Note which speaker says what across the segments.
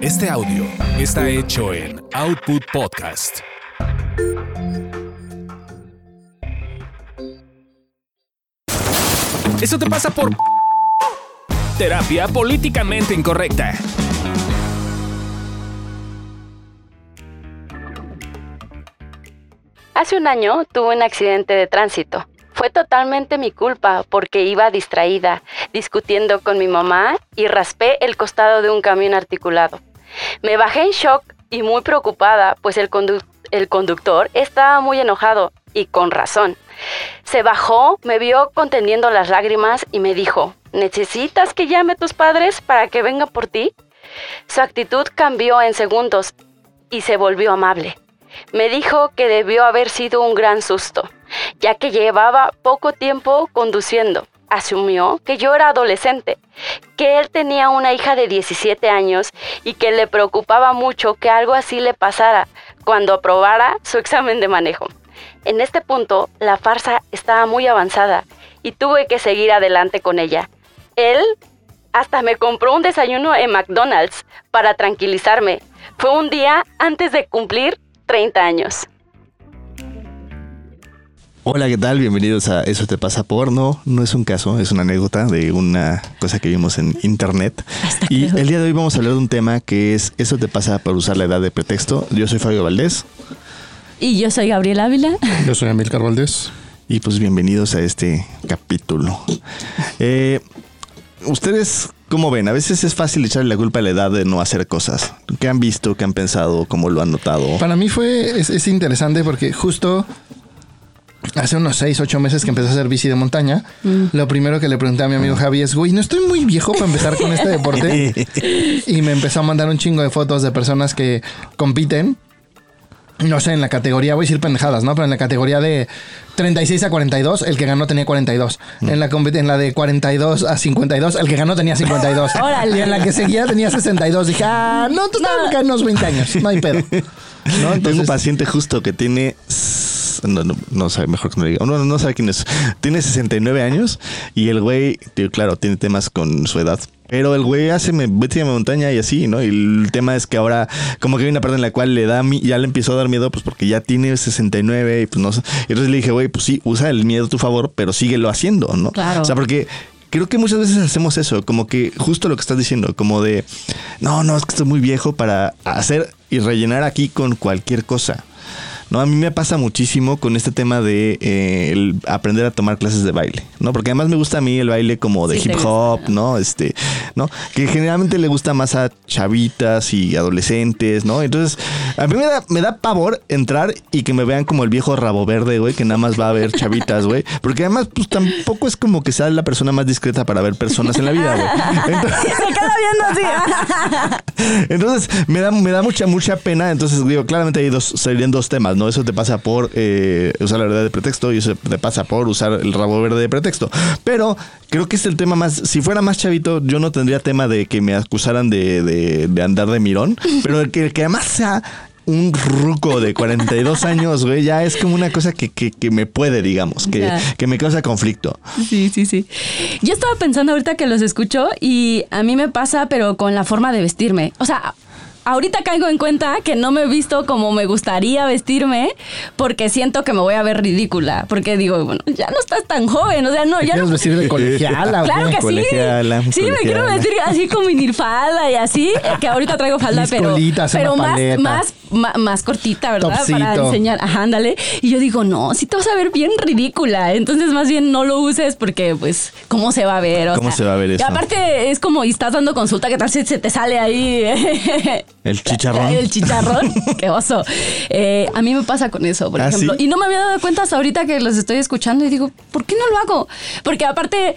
Speaker 1: Este audio está hecho en Output Podcast. Eso te pasa por terapia políticamente incorrecta.
Speaker 2: Hace un año tuve un accidente de tránsito. Fue totalmente mi culpa porque iba distraída, discutiendo con mi mamá y raspé el costado de un camión articulado. Me bajé en shock y muy preocupada, pues el, conductor estaba muy enojado y con razón. Se bajó, me vio conteniendo las lágrimas y me dijo, ¿necesitas que llame a tus padres para que vengan por ti? Su actitud cambió en segundos y se volvió amable. Me dijo que debió haber sido un gran susto, ya que llevaba poco tiempo conduciendo. Asumió que yo era adolescente, que él tenía una hija de 17 años y que le preocupaba mucho que algo así le pasara cuando aprobara su examen de manejo. En este punto, la farsa estaba muy avanzada y tuve que seguir adelante con ella. Él hasta me compró un desayuno en McDonald's para tranquilizarme. Fue un día antes de cumplir 30 años.
Speaker 3: Hola, ¿qué tal? Bienvenidos a Eso te pasa por no, no es un caso, es una anécdota de una cosa que vimos en internet. y el día de hoy vamos a hablar de un tema que es Eso te pasa por usar la edad de pretexto. Yo soy Fabio Valdés.
Speaker 2: Y yo soy Gabriel Ávila.
Speaker 4: Yo soy Amilcar Valdés.
Speaker 3: Y pues bienvenidos a este capítulo. Eh, Ustedes, ¿cómo ven? A veces es fácil echarle la culpa a la edad de no hacer cosas. ¿Qué han visto? ¿Qué han pensado? ¿Cómo lo han notado?
Speaker 4: Para mí fue, es, interesante porque justo hace unos 6, 8 meses que empecé a hacer bici de montaña, mm. lo primero que le pregunté a mi amigo Javi es, güey, no estoy muy viejo para empezar con este deporte. y me empezó a mandar un chingo de fotos de personas que compiten no sé, en la categoría, voy a decir pendejadas, ¿no? Pero en la categoría de 36 a 42, el que ganó tenía 42. Mm. En, la, en la de 42 a 52, el que ganó tenía 52. Y en la que seguía tenía 62. Dije, ah, no, tú estás no. unos 20 años, no hay pedo.
Speaker 3: ¿No? Tengo un paciente justo que tiene no, no, no, sabe, mejor que no diga, no, no sabe quién es. Tiene 69 años y el güey, claro, tiene temas con su edad, pero el güey hace me vete a montaña y así, ¿no? Y el tema es que ahora como que hay una parte en la cual le da ya le empezó a dar miedo pues porque ya tiene 69 y pues no sé. Y entonces le dije, güey, pues sí, usa el miedo a tu favor, pero síguelo haciendo, ¿no?
Speaker 2: Claro.
Speaker 3: O sea, porque creo que muchas veces hacemos eso, como que justo lo que estás diciendo, como de, no, no, es que estoy muy viejo para hacer y rellenar aquí con cualquier cosa. ¿No? A mí me pasa muchísimo con este tema de eh, aprender a tomar clases de baile, ¿no? Porque además me gusta a mí el baile como de hip hop, ¿no? Este, ¿no? Que generalmente le gusta más a chavitas y adolescentes, ¿no? Entonces, a mí me da, me da pavor entrar y que me vean como el viejo rabo verde, güey, que nada más va a ver chavitas, güey. Porque además, pues tampoco es como que sea la persona más discreta para ver personas en la vida, güey.
Speaker 2: Entonces, se queda viendo
Speaker 3: así. Entonces, me da, me da mucha, mucha pena. Entonces, digo, claramente hay dos, serían dos temas, ¿no? Eso te pasa por eh, usar la verdad de pretexto y eso te pasa por usar el rabo verde de pretexto. Pero creo que es el tema más. Si fuera más chavito, yo no tendría tema de que me acusaran de, andar de mirón. Pero el que, que además sea un ruco de 42 años, güey, ya es como una cosa que, que, me puede, digamos, que, que, me causa conflicto.
Speaker 2: Sí, sí, sí. Yo estaba pensando ahorita que los escucho y a mí me pasa, pero con la forma de vestirme. O sea, ahorita caigo en cuenta que no me he visto como me gustaría vestirme porque siento que me voy a ver ridícula. Porque digo, bueno, ya no estás tan joven, o sea, no, ya
Speaker 4: quieres vestir de colegiala?
Speaker 2: claro que sí. Sí, me quiero vestir así con minifalda y así, que ahorita traigo falda, pero, pero más, más, más, cortita, ¿verdad? Para enseñar. Ajá, ándale. Y yo digo, no, sí te vas a ver bien ridícula. Entonces, más bien no lo uses porque, pues, ¿cómo se va a ver?
Speaker 3: ¿Cómo se va a ver eso?
Speaker 2: Y aparte, es como, y estás dando consulta, ¿qué tal si se te sale ahí?
Speaker 3: El chicharrón.
Speaker 2: El chicharrón. Qué oso. Eh, a mí me pasa con eso, por ¿Ah, ejemplo. Y no me había dado cuenta hasta ahorita que los estoy escuchando y digo, ¿por qué no lo hago? Porque aparte,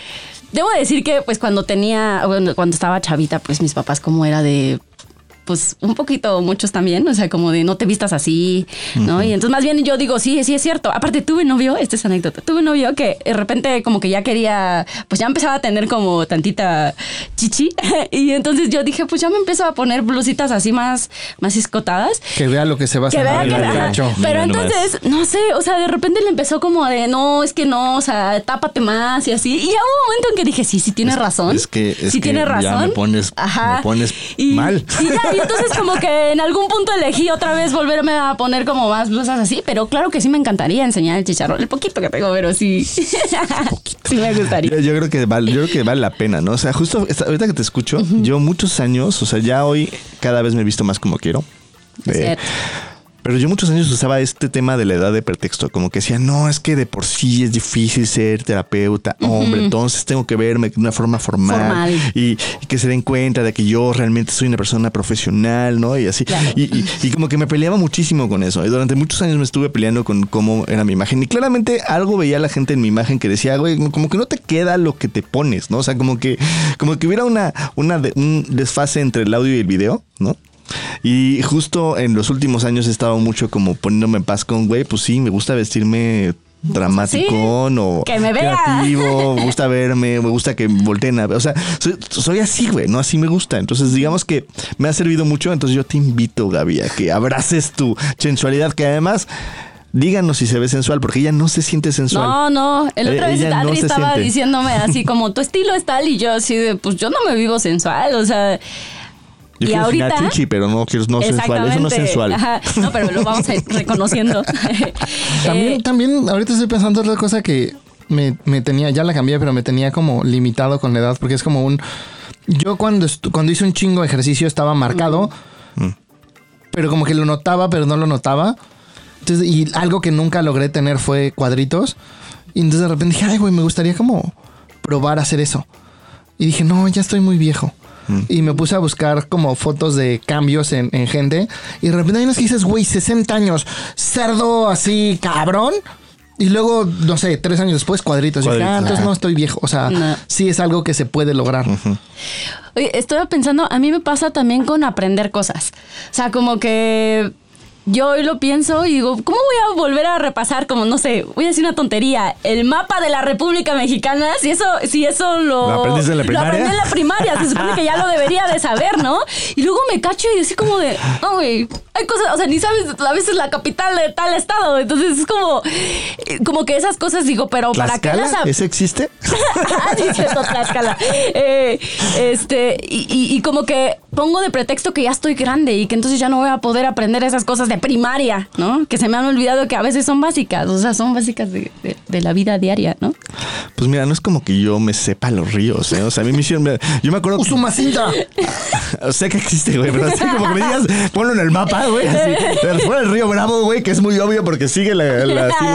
Speaker 2: debo decir que pues cuando tenía, cuando estaba chavita, pues mis papás como era de pues un poquito muchos también, o sea, como de no te vistas así, ¿no? Y entonces más bien yo digo, sí, sí es cierto. Aparte tuve novio, esta es anécdota, tuve novio que de repente como que ya quería, pues ya empezaba a tener como tantita chichi y entonces yo dije, pues ya me empiezo a poner blusitas así más, más escotadas.
Speaker 4: Que vea lo que se va a hacer.
Speaker 2: Pero entonces, no sé, o sea, de repente le empezó como de, no, es que no, o sea, tápate más y así. Y ya hubo un momento en que dije, sí, sí tienes razón.
Speaker 3: Es que,
Speaker 2: sí
Speaker 3: tienes razón. Ya me pones, me pones mal.
Speaker 2: Y ya, entonces como que en algún punto elegí otra vez volverme a poner como más blusas así, pero claro que sí me encantaría enseñar el chicharrón, el poquito que tengo, pero sí. sí me gustaría.
Speaker 3: Yo, yo creo que vale, yo creo que vale la pena, ¿no? O sea, justo esta- ahorita que te escucho, yo muchos años, o sea, ya hoy cada vez me he visto más como quiero. Eh. Pero yo muchos años usaba este tema de la edad de pretexto, como que decía, no, es que de por sí es difícil ser terapeuta, hombre, entonces tengo que verme de una forma formal,
Speaker 2: Formal.
Speaker 3: Y, y que se den cuenta de que yo realmente soy una persona profesional, ¿no? Y así.
Speaker 2: Claro.
Speaker 3: Y, y- y como que me peleaba muchísimo con eso. Y durante muchos años me estuve peleando con cómo era mi imagen. Y claramente algo veía la gente en mi imagen que decía, güey, como que no te queda lo que te pones, ¿no? O sea, como que, como que hubiera una, una de- un desfase entre el audio y el video, ¿no? Y justo en los últimos años he estado mucho como poniéndome en paz con, güey, pues sí, me gusta vestirme dramático
Speaker 2: Sí,
Speaker 3: o
Speaker 2: que me vea.
Speaker 3: creativo, me gusta verme, me gusta que volteen a ver. O sea, soy, soy así, güey, ¿no? Así me gusta. Entonces, digamos que me ha servido mucho. Entonces, yo te invito, Gaby, a que abraces tu sensualidad, que además, díganos si se ve sensual, porque ella no se siente sensual.
Speaker 2: No, no, el
Speaker 3: Eh,
Speaker 2: otra vez
Speaker 3: no
Speaker 2: Adri
Speaker 3: se
Speaker 2: estaba
Speaker 3: siente.
Speaker 2: diciéndome así como tu estilo es tal y yo así de pues yo no me vivo sensual, o sea,
Speaker 3: Yo
Speaker 2: y
Speaker 3: quiero
Speaker 2: ahorita
Speaker 3: enseñar chichi, pero no quiero no sensual. Eso no es sensual.
Speaker 2: Ajá. No, pero lo vamos a ir reconociendo.
Speaker 4: También,
Speaker 2: Eh,
Speaker 4: también, ahorita estoy pensando otra cosa que me, me tenía, ya la cambié, pero me tenía como limitado con la edad, porque es como un. Yo cuando, cuando hice un chingo de ejercicio estaba marcado, pero como que lo notaba, pero no lo notaba. Entonces, y algo que nunca logré tener fue cuadritos. Y entonces de repente dije, ay, güey, me gustaría como probar a hacer eso. Y dije, no, ya estoy muy viejo. Y me puse a buscar como fotos de cambios en, en gente. Y de repente hay unos que dices, güey, 60 años, cerdo así, cabrón. Y luego, no sé, tres años después, cuadritos. Y dije, ah,
Speaker 3: Cuadritos,
Speaker 4: entonces no estoy viejo. O sea,
Speaker 2: No.
Speaker 4: sí es algo que se puede lograr.
Speaker 2: Oye, estoy pensando, a mí me pasa también con aprender cosas. O sea, como que yo hoy lo pienso y digo, ¿cómo voy a volver a repasar? Como, no sé, voy a decir una tontería. El mapa de la República Mexicana, si eso, si eso lo.
Speaker 3: ¿Lo aprendiste en la primaria?
Speaker 2: Lo aprendí en la primaria, se supone que ya lo debería de saber, ¿no? Y luego me cacho y así como de, no, güey, hay cosas, o sea, ni sabes a veces la capital de tal estado. Entonces es como, eh, como que esas cosas digo, pero ¿para qué las
Speaker 3: ¿Ese existe?
Speaker 2: Dice Tlaxcala. Eh, este, y, y- y como que pongo de pretexto que ya estoy grande y que entonces ya no voy a poder aprender esas cosas de primaria, ¿no? Que se me han olvidado que a veces son básicas, o sea, son básicas de, de- de la vida diaria, ¿no?
Speaker 3: Pues mira, no es como que yo me sepa los ríos, ¿eh? O sea, a mí me hicieron... Yo me acuerdo...
Speaker 4: Usumacinta.
Speaker 3: O sea que existe, güey, pero así como que me digas, ponlo en el mapa, güey. Así. Pero fuera el río Bravo, güey, que es muy obvio porque sigue la, la, así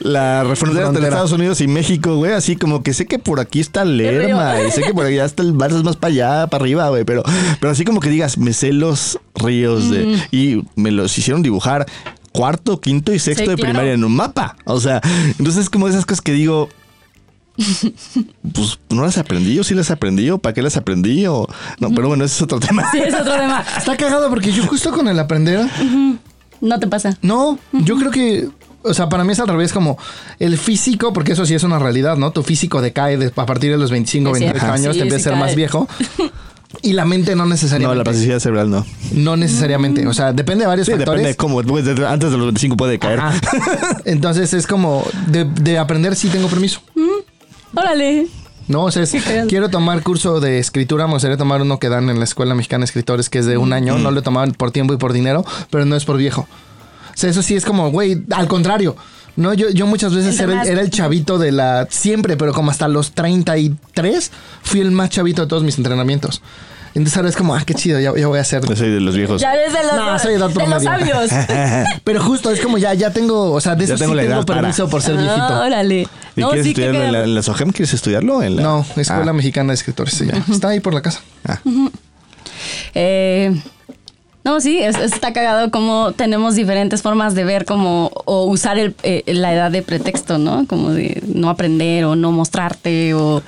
Speaker 3: la, la frontera entre. Estados Unidos y México, güey. Así como que sé que por aquí está Lerma y sé que por allá está el Barça más para allá, para arriba, güey. Pero, pero así como que digas, me sé los ríos de. Y me los hicieron dibujar cuarto, quinto y sexto
Speaker 2: Sí,
Speaker 3: de
Speaker 2: claro.
Speaker 3: primaria en un mapa. O sea, entonces es como esas cosas que digo. Pues no las aprendí, o sí las aprendí, o para qué las aprendí, o no, pero bueno, ese es otro tema.
Speaker 2: Sí, es otro tema.
Speaker 4: Está cagado porque yo justo con el aprender,
Speaker 2: No te pasa.
Speaker 4: no, yo creo que, o sea, para mí es al revés, como el físico, porque eso sí es una realidad, ¿no? Tu físico decae de- a partir de los 25,
Speaker 2: Es
Speaker 4: 28
Speaker 2: cierto.
Speaker 4: años,
Speaker 2: Sí,
Speaker 4: te empieza
Speaker 2: sí
Speaker 4: a ser más viejo. Y la mente no
Speaker 3: No,
Speaker 4: necesariamente.
Speaker 3: la plasticidad cerebral no.
Speaker 4: No necesariamente. O sea, depende de varios
Speaker 3: Sí,
Speaker 4: factores.
Speaker 3: depende de cómo. de- antes de los 25 puede caer.
Speaker 4: Ajá. Entonces es como de, de aprender sí tengo permiso.
Speaker 2: Órale.
Speaker 4: No, o sea, es- quiero tomar curso de escritura, me gustaría tomar uno que dan en la Escuela Mexicana de Escritores, que es de un año, no lo tomaban por tiempo y por dinero, pero no es por viejo. O sea, eso sí es como, güey, al contrario. No, yo, yo muchas veces era el,
Speaker 2: más-
Speaker 4: era el chavito de la... Siempre, pero como hasta los 33, fui el más chavito de todos mis entrenamientos. Entonces ahora es como, ah, qué chido, ya, ya voy a hacer...
Speaker 3: Yo soy de los viejos.
Speaker 2: Ya ves de los,
Speaker 4: No, soy edad
Speaker 2: de los sabios.
Speaker 4: Pero justo, es como ya, ya tengo, o sea, de
Speaker 3: Ya
Speaker 4: eso
Speaker 3: tengo
Speaker 4: sí
Speaker 3: la
Speaker 4: tengo
Speaker 3: edad para.
Speaker 4: permiso por ser
Speaker 2: Ah,
Speaker 4: viejito.
Speaker 2: órale.
Speaker 3: ¿Y
Speaker 2: No,
Speaker 3: quieres
Speaker 2: sí que
Speaker 3: estudiarlo en la,
Speaker 2: queda-
Speaker 3: en la SOGEM? ¿Quieres estudiarlo? En la...
Speaker 4: No, Escuela
Speaker 3: Ah.
Speaker 4: Mexicana de Escritores. Está ahí por la casa.
Speaker 2: Eh, no, sí, es- está cagado como tenemos diferentes formas de ver como o usar el, eh, la edad de pretexto, ¿no? Como de no aprender o no mostrarte o...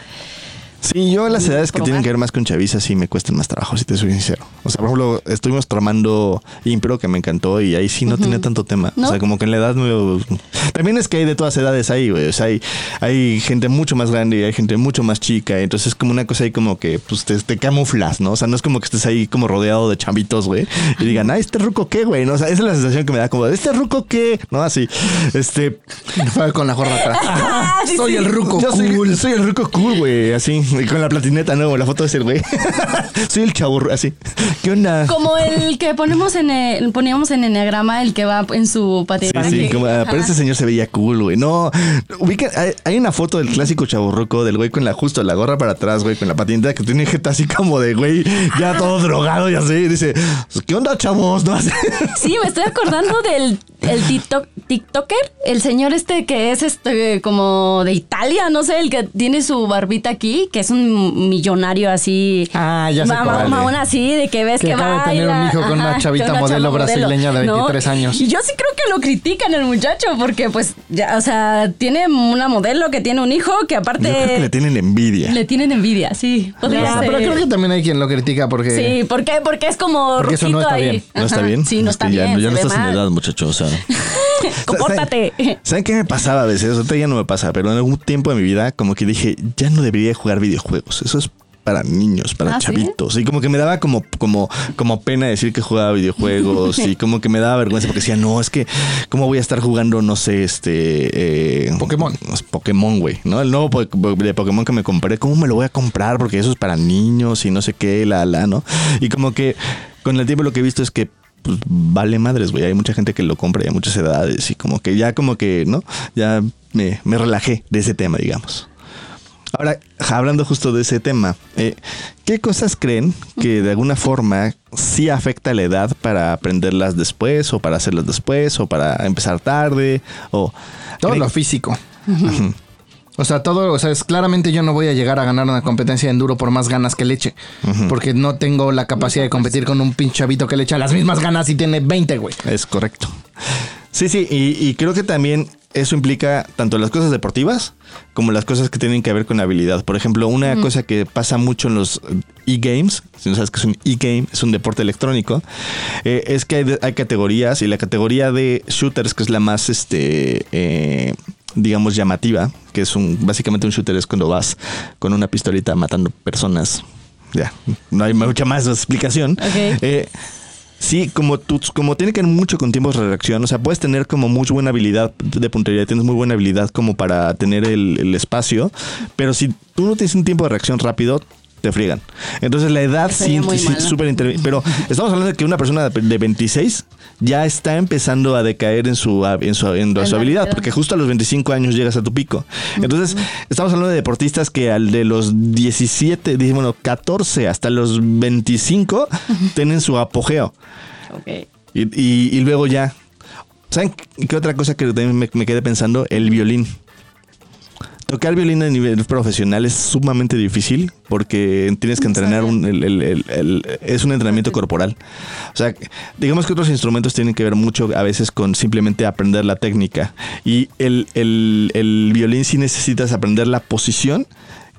Speaker 3: Sí, yo las edades que tienen que ver más con chaviza sí me cuestan más trabajo, si te soy sincero. O sea, por ejemplo, estuvimos tramando Impro, que me encantó, y ahí sí no tenía tanto tema.
Speaker 2: ¿No?
Speaker 3: O sea, como que en la edad no... También es que hay de todas edades ahí, güey. O sea, hay, hay gente mucho más grande y hay gente mucho más chica. Entonces es como una cosa ahí como que pues te, te camuflas, ¿no? O sea, no es como que estés ahí como rodeado de chavitos, güey. Y digan, ah, ¿este ruco qué, güey? ¿No? O sea, esa es la sensación que me da como, de, ¿este ruco qué? ¿No? Así, este...
Speaker 4: Fue con la gorra atrás.
Speaker 2: Ah, sí,
Speaker 4: Soy
Speaker 2: sí.
Speaker 4: el ruco
Speaker 3: Yo soy, soy el ruco cool, güey, así. Y con la platineta, ¿no? La foto de ese güey. Soy el chaburro, así. ¿Qué onda?
Speaker 5: Como el que ponemos en el, poníamos en enneagrama, el que va en su
Speaker 3: Sí,
Speaker 5: patinete.
Speaker 3: sí, como, ah, pero ese señor se veía cool, güey. No, ubica, hay, hay una foto del clásico chaburruco del güey con la justo la gorra para atrás, güey, con la patineta que tiene jeta así como de güey, ya todo drogado y así. Y dice, ¿qué onda, chavos? No.
Speaker 5: Sí, me estoy acordando del el TikTok, TikToker, el señor este que es este como de Italia, no sé, el que tiene su barbita aquí, que es un millonario así.
Speaker 4: Ah, ya sé
Speaker 5: Ma- ma-
Speaker 4: cuál.
Speaker 5: Mamón así, de que ves
Speaker 4: Que
Speaker 5: que,
Speaker 4: acaba de tener un hijo con una chavita
Speaker 5: con una
Speaker 4: modelo brasileña de 23 años.
Speaker 5: Y yo sí creo que lo critican el muchacho, porque pues, ya, o sea, tiene una modelo que tiene un hijo que aparte
Speaker 3: Yo creo que le tienen envidia.
Speaker 5: le tienen envidia, sí. podría
Speaker 4: Ah,
Speaker 5: ser.
Speaker 4: pero creo que también hay quien lo critica porque.
Speaker 5: Sí, ¿por qué? Porque es como
Speaker 4: Porque eso no está
Speaker 5: ahí.
Speaker 4: bien.
Speaker 3: ¿No está bien?
Speaker 5: Sí, no
Speaker 3: Es
Speaker 5: está
Speaker 3: que ya,
Speaker 5: bien.
Speaker 3: Ya no estás en edad, muchacho. O sea.
Speaker 5: Compórtate.
Speaker 3: ¿Saben- ¿Saben qué me pasaba a veces? Ahorita ya no me pasa, pero en algún tiempo de mi vida, como que dije, ya no debería jugar videojuegos. Eso es para niños, para
Speaker 5: ¿Ah, sí?
Speaker 3: chavitos. Y como que me daba como, como, como pena decir que jugaba videojuegos. y como que me daba vergüenza porque decía, no, es que, ¿cómo voy a estar jugando, no sé, este. eh,
Speaker 4: Pokémon.
Speaker 3: pues, Pokémon, güey, ¿no? El nuevo po- de Pokémon que me compré, ¿cómo me lo voy a comprar? Porque eso es para niños y no sé qué, la, la, ¿no? Y como que con el tiempo lo que he visto es que pues, vale madres, güey. Hay mucha gente que lo compra y hay muchas edades y como que ya como que, ¿no? Ya me, me relajé de ese tema, digamos. Ahora, hablando justo de ese tema, eh, ¿qué cosas creen que de alguna forma sí afecta la edad para aprenderlas después o para hacerlas después o para empezar tarde o...
Speaker 4: Todo
Speaker 3: ¿Creen-
Speaker 4: lo físico. O sea, todo, o sea, es claramente yo no voy a llegar a ganar una competencia de enduro por más ganas que le eche. Porque no tengo la capacidad de competir con un pinche chavito que le echa las mismas ganas y tiene 20, güey.
Speaker 3: Es correcto. Sí, sí, y, y creo que también eso implica tanto las cosas deportivas como las cosas que tienen que ver con habilidad. Por ejemplo, una cosa que pasa mucho en los e-games, si no sabes que es un e-game, es un deporte electrónico, eh, es que hay, hay categorías y la categoría de shooters, que es la más, este, eh, digamos, llamativa, que es un, básicamente un shooter es cuando vas con una pistolita matando personas. Ya, no hay mucha más explicación. Eh, Sí, como tú, como tiene que ver mucho con tiempos de reacción, o sea, puedes tener como muy buena habilidad de puntería, tienes muy buena habilidad como para tener el, el espacio, pero si tú no tienes un tiempo de reacción rápido, te friegan. Entonces la edad sí, sí, súper Pero estamos hablando de que una persona de de 26 ya está empezando a decaer en su, en su, en su habilidad,
Speaker 5: edad.
Speaker 3: porque justo a los 25 años llegas a tu pico. Entonces, estamos hablando de deportistas que al de los 17, dice, bueno, 14 hasta los 25 tienen su apogeo.
Speaker 5: Ok.
Speaker 3: Y, y- y luego ya. ¿Saben qué otra cosa que también me, me quedé pensando? El violín. Tocar violín a nivel profesional es sumamente difícil porque tienes que entrenar un, el- el- es un entrenamiento corporal. O sea, digamos que otros instrumentos tienen que ver mucho a veces con simplemente aprender la técnica. Y el, el- violín sí necesitas aprender la posición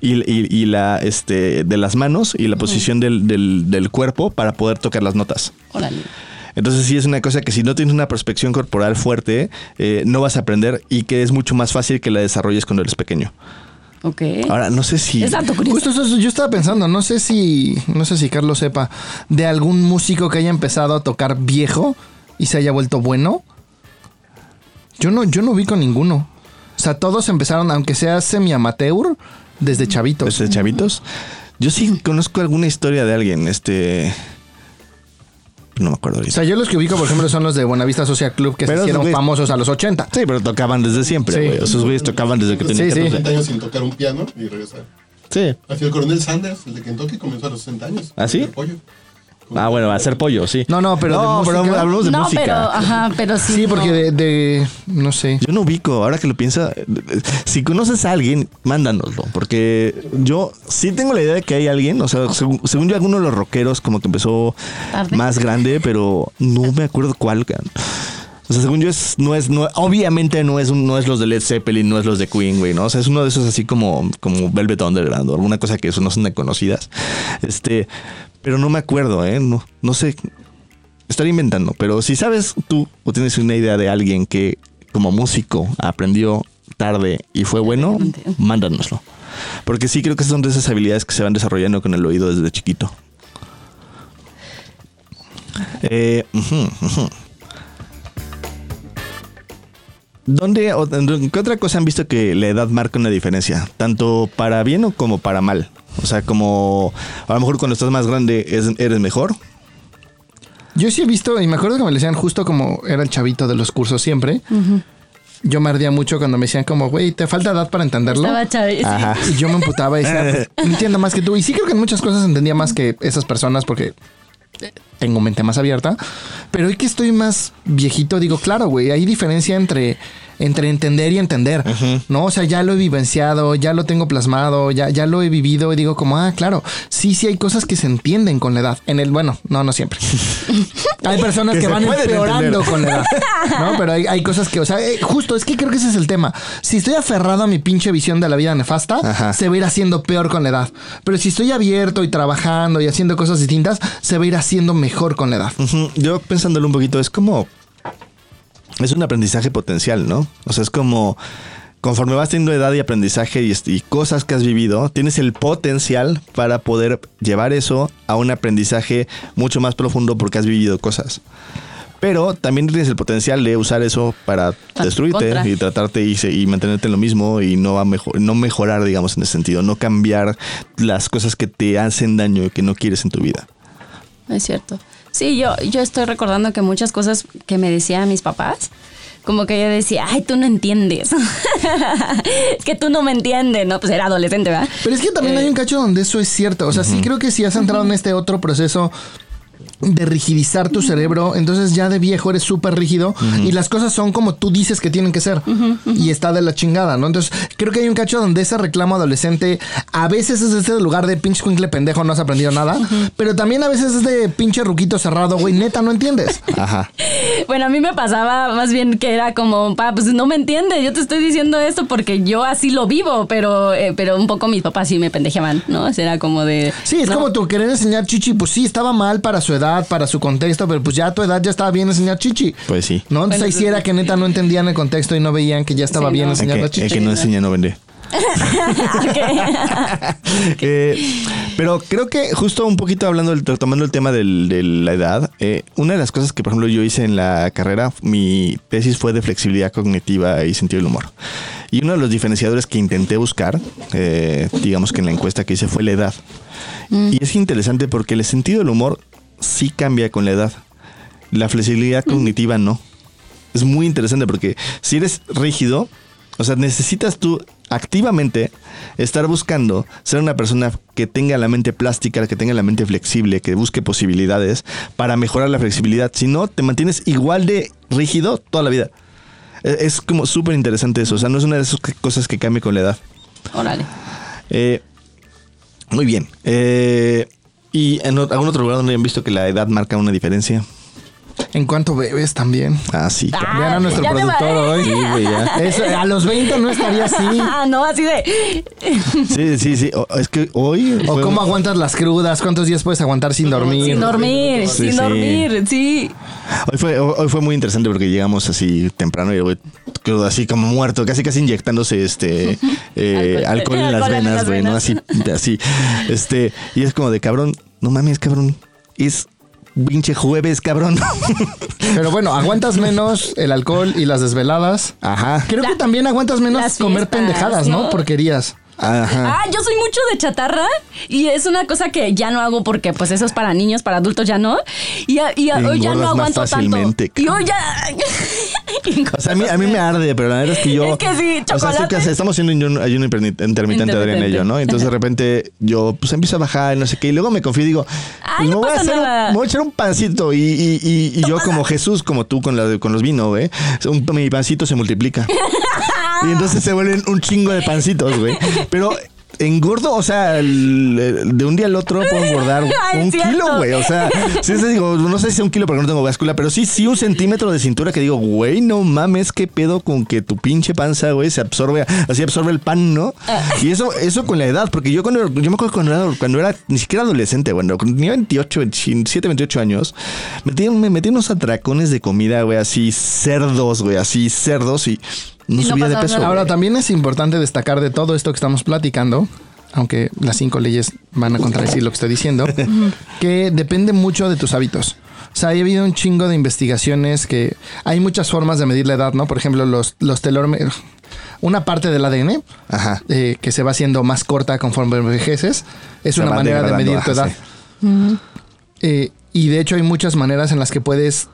Speaker 3: y, y- y la este de las manos y la posición del, del- del cuerpo para poder tocar las notas.
Speaker 5: Órale.
Speaker 3: Entonces sí es una cosa que si no tienes una prospección corporal fuerte, eh, no vas a aprender y que es mucho más fácil que la desarrolles cuando eres pequeño.
Speaker 5: Ok.
Speaker 3: Ahora, no sé si...
Speaker 5: Es curioso.
Speaker 4: Justo eso, yo estaba pensando, no sé si, no sé si Carlos sepa de algún músico que haya empezado a tocar viejo y se haya vuelto bueno. Yo no, yo no vi con ninguno. O sea, todos empezaron, aunque sea semi amateur, desde chavitos.
Speaker 3: Pues, de chavitos. Yo sí conozco alguna historia de alguien, este... No me acuerdo
Speaker 4: O sea, yo los que ubico, por ejemplo, son los de Buenavista Social Club que
Speaker 3: Pero
Speaker 4: se hicieron
Speaker 3: güeyes-
Speaker 4: famosos a los 80.
Speaker 3: Sí, pero tocaban desde siempre,
Speaker 4: Sí.
Speaker 3: güey. Esos güeyes tocaban desde que tenían
Speaker 4: Sí, sí.
Speaker 3: 14.
Speaker 6: 60 años sin tocar un piano y regresar.
Speaker 3: Sí.
Speaker 6: Así el coronel Sanders, el de Kentucky, comenzó a los 60 años.
Speaker 3: ¿Ah, sí?
Speaker 6: El pollo.
Speaker 3: Ah, bueno, va a ser pollo, sí.
Speaker 4: No, no, pero
Speaker 3: No,
Speaker 4: de
Speaker 3: pero
Speaker 4: música-
Speaker 3: hablamos de
Speaker 5: no,
Speaker 3: música.
Speaker 5: pero, ajá, pero sí.
Speaker 4: Sí, porque
Speaker 5: no.
Speaker 4: de, de- no sé.
Speaker 3: Yo no ubico, ahora que lo piensa, eh, si conoces a alguien, mándanoslo, porque yo sí tengo la idea de que hay alguien, o sea, según, según yo, alguno de los rockeros como que empezó
Speaker 5: Tarde.
Speaker 3: más grande, pero no me acuerdo cuál. O sea, según yo, es, no es, no, obviamente no es, un- no es los de Led Zeppelin, no es los de Queen, güey, ¿no? O sea, es uno de esos así como, como Velvet Underground o alguna cosa que eso no son tan conocidas. Este, pero no me acuerdo, ¿eh? No, no sé. Estar inventando, pero si sabes tú o tienes una idea de alguien que como músico aprendió tarde y fue bueno, mándanoslo. Porque sí creo que son de esas habilidades que se van desarrollando con el oído desde chiquito. Eh. ¿Dónde, o- ¿Qué otra cosa han visto que la edad marca una diferencia? Tanto para bien o como para mal. O sea, como a lo mejor cuando estás más grande es- eres mejor.
Speaker 4: Yo sí he visto, y me acuerdo que me lo decían justo como era el chavito de los cursos siempre. Yo me ardía mucho cuando me decían como, güey, te falta edad para entenderlo.
Speaker 5: Estaba.
Speaker 4: Y yo me emputaba y decía, "Pues, entiendo más que tú. Y sí creo que en muchas cosas entendía más que esas personas porque tengo mente más abierta. Pero hoy que estoy más viejito, digo, claro, güey, hay diferencia entre, entre entender y entender. ¿No? O sea, ya lo he vivenciado, ya lo tengo plasmado, ya, ya lo he vivido y digo como, ah, claro, sí, sí hay cosas que se entienden con la edad. En el, bueno, no, no siempre. hay personas
Speaker 3: Que
Speaker 4: van empeorando
Speaker 3: entender.
Speaker 4: con la edad. ¿No? Pero hay, hay cosas que, o sea, eh, justo, es que creo que ese es el tema. Si estoy aferrado a mi pinche visión de la vida nefasta,
Speaker 3: Ajá.
Speaker 4: se va a ir haciendo peor con la edad. Pero si estoy abierto y trabajando y haciendo cosas distintas, se va a ir haciendo mejor con la edad.
Speaker 3: Yo pensándolo un poquito, es como. Es un aprendizaje potencial, ¿no? O sea, es como. Conforme vas teniendo edad y aprendizaje y, cosas que has vivido, tienes el potencial para poder llevar eso a un aprendizaje mucho más profundo porque has vivido cosas. Pero también tienes el potencial de usar eso para destruirte
Speaker 5: contra.
Speaker 3: y tratarte y, y mantenerte en lo mismo y no, va mejor, no mejorar, digamos, en ese sentido. No cambiar las cosas que te hacen daño y que no quieres en tu vida.
Speaker 5: Es cierto. Sí, yo, yo estoy recordando que muchas cosas que me decían mis papás, como que yo decía, ay, tú no entiendes. es que tú no me entiendes, ¿no? Pues era adolescente, ¿verdad?
Speaker 4: Pero es que también hay un cacho donde eso es cierto. O sea, sí creo que si has entrado en este otro proceso de rigidizar tu cerebro, entonces ya de viejo eres súper rígido y las cosas son como tú dices que tienen que ser y está de la chingada, ¿no? Entonces creo que hay un cacho donde ese reclamo adolescente a veces es ese lugar de pinche cuincle pendejo, no has aprendido nada, pero también a veces es de pinche ruquito cerrado, güey, neta, no entiendes.
Speaker 3: Ajá.
Speaker 5: Bueno, a mí me pasaba más bien que era como, pa, pues no me entiendes, yo te estoy diciendo esto porque yo así lo vivo, pero, eh, pero un poco mis papás sí me pendejaban, ¿no? O sea, Era como de...
Speaker 4: Sí, es
Speaker 5: no.
Speaker 4: como tú querer enseñar chichi, pues sí, estaba mal para su edad, para su contexto, pero pues ya a tu edad ya estaba bien enseñar chichi.
Speaker 3: Pues sí.
Speaker 4: No, entonces
Speaker 5: Bueno,
Speaker 4: ahí sí era que neta no entendían el contexto y no veían que ya estaba
Speaker 5: Sí,
Speaker 4: bien
Speaker 5: no.
Speaker 4: Enseñar
Speaker 3: que,
Speaker 4: la
Speaker 3: el
Speaker 4: chichi.
Speaker 3: que no enseña no vende. Eh, pero creo que justo un poquito hablando, del- retomando el tema del- de la edad, eh, una de las cosas que por ejemplo yo hice en la carrera, mi tesis fue de flexibilidad cognitiva y sentido del humor. Y uno de los diferenciadores que intenté buscar, eh, digamos que en la encuesta que hice fue la edad. Y es interesante porque el sentido del humor sí cambia con la edad. La flexibilidad cognitiva no. Es muy interesante porque si eres rígido, o sea, necesitas tú activamente estar buscando ser una persona que tenga la mente plástica, que tenga la mente flexible, que busque posibilidades para mejorar la flexibilidad. Si no, te mantienes igual de rígido toda la vida. E- Es como súper interesante eso. O sea, no es una de esas cosas que cambie con la edad.
Speaker 5: Órale.
Speaker 3: Eh, muy bien. Eh, ¿Y en algún otro lugar donde hayan visto que la edad marca una diferencia?
Speaker 4: En cuanto bebes también.
Speaker 3: Ah, sí.
Speaker 5: Ah,
Speaker 4: Vean a nuestro productor
Speaker 5: va-
Speaker 4: hoy.
Speaker 3: Sí, güey, ya.
Speaker 4: Eso, a los 20 no estaría así.
Speaker 5: Ah, no, así de...
Speaker 3: Sí, sí, sí. O- es que hoy.
Speaker 4: O
Speaker 3: fue-
Speaker 4: cómo aguantas las crudas, cuántos días puedes aguantar sin dormir.
Speaker 5: Sin dormir,
Speaker 3: Sí,
Speaker 5: sin
Speaker 3: sí.
Speaker 5: dormir, sí.
Speaker 3: Hoy fue, hoy fue muy interesante porque llegamos así temprano y el güey quedó así como muerto, casi casi inyectándose este eh,
Speaker 5: Alcohol.
Speaker 3: alcohol en las
Speaker 5: Alcohol
Speaker 3: venas, güey, ¿no? Así, así. Este, y es como de cabrón, no mames, cabrón. Es pinche jueves, cabrón.
Speaker 4: Pero bueno, aguantas menos el alcohol y las desveladas.
Speaker 3: Ajá.
Speaker 4: Creo que también aguantas menos comer
Speaker 5: fiestas,
Speaker 4: pendejadas, ¿no?
Speaker 5: ¿no?
Speaker 4: Porquerías.
Speaker 3: Ajá.
Speaker 5: Ah, yo soy mucho de chatarra y es una cosa que ya no hago porque pues eso es para niños, para adultos ya no. Y, ya- y hoy ya no aguanto tanto. Y hoy ya...
Speaker 3: O sea, a mí, a mí me arde, pero la verdad es que yo.
Speaker 5: Es que sí,
Speaker 3: O sea,
Speaker 5: chocolate.
Speaker 3: estamos haciendo un ayuno intermitente, intermitente Adrián y yo, ¿no? Entonces de repente yo pues empiezo a bajar, no sé qué, y luego me confío y digo,
Speaker 5: Ay,
Speaker 3: pues, me,
Speaker 5: no
Speaker 3: voy a hacer me voy a echar un pancito. Y, y- y- y yo, como Jesús, como tú con, la, con los vinos, güey, un, mi pancito se multiplica. y entonces se vuelven un chingo de pancitos, güey. Pero. Engordo, o sea, el- de un día al otro puedo engordar
Speaker 5: Ay,
Speaker 3: un
Speaker 5: cierto.
Speaker 3: kilo, güey. O sea, sí, sí, digo, no sé si sea un kilo porque no tengo báscula, pero sí, sí un centímetro de cintura que digo, güey, no mames, qué pedo con que tu pinche panza, güey, se absorbe, así absorbe el pan, ¿no? Y eso, eso con la edad, porque yo cuando, yo me acuerdo cuando era, cuando era ni siquiera adolescente, bueno, cuando tenía 28, 27, 28 años, metí, me metí unos atracones de comida, güey, así cerdos, güey, así cerdos y no subía de peso.
Speaker 4: Ahora también es importante destacar de todo esto que estamos platicando, aunque las cinco leyes van a contradecir lo que estoy diciendo, que depende mucho de tus hábitos. O sea, ha habido un chingo de investigaciones que hay muchas formas de medir la edad, ¿no? Por ejemplo, los, los telómeros. una parte del ADN
Speaker 3: Ajá.
Speaker 4: eh, que se va haciendo más corta conforme envejeces. Es
Speaker 3: Se
Speaker 4: una manera de medir tu edad. Eh, y de hecho hay muchas maneras en las que puedes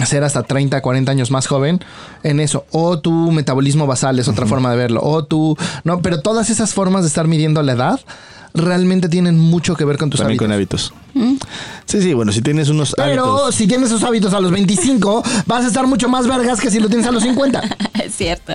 Speaker 4: hacer hasta 30, 40 años más joven en eso. O tu metabolismo basal es otra forma de verlo. O tu... No, pero todas esas formas de estar midiendo la edad realmente tienen mucho que ver con tus
Speaker 3: También
Speaker 4: hábitos.
Speaker 3: con hábitos. Sí, sí, bueno, si tienes unos
Speaker 4: Pero
Speaker 3: hábitos.
Speaker 4: si tienes esos hábitos a los 25, vas a estar mucho más vergas que si lo tienes a los 50.
Speaker 2: Es cierto.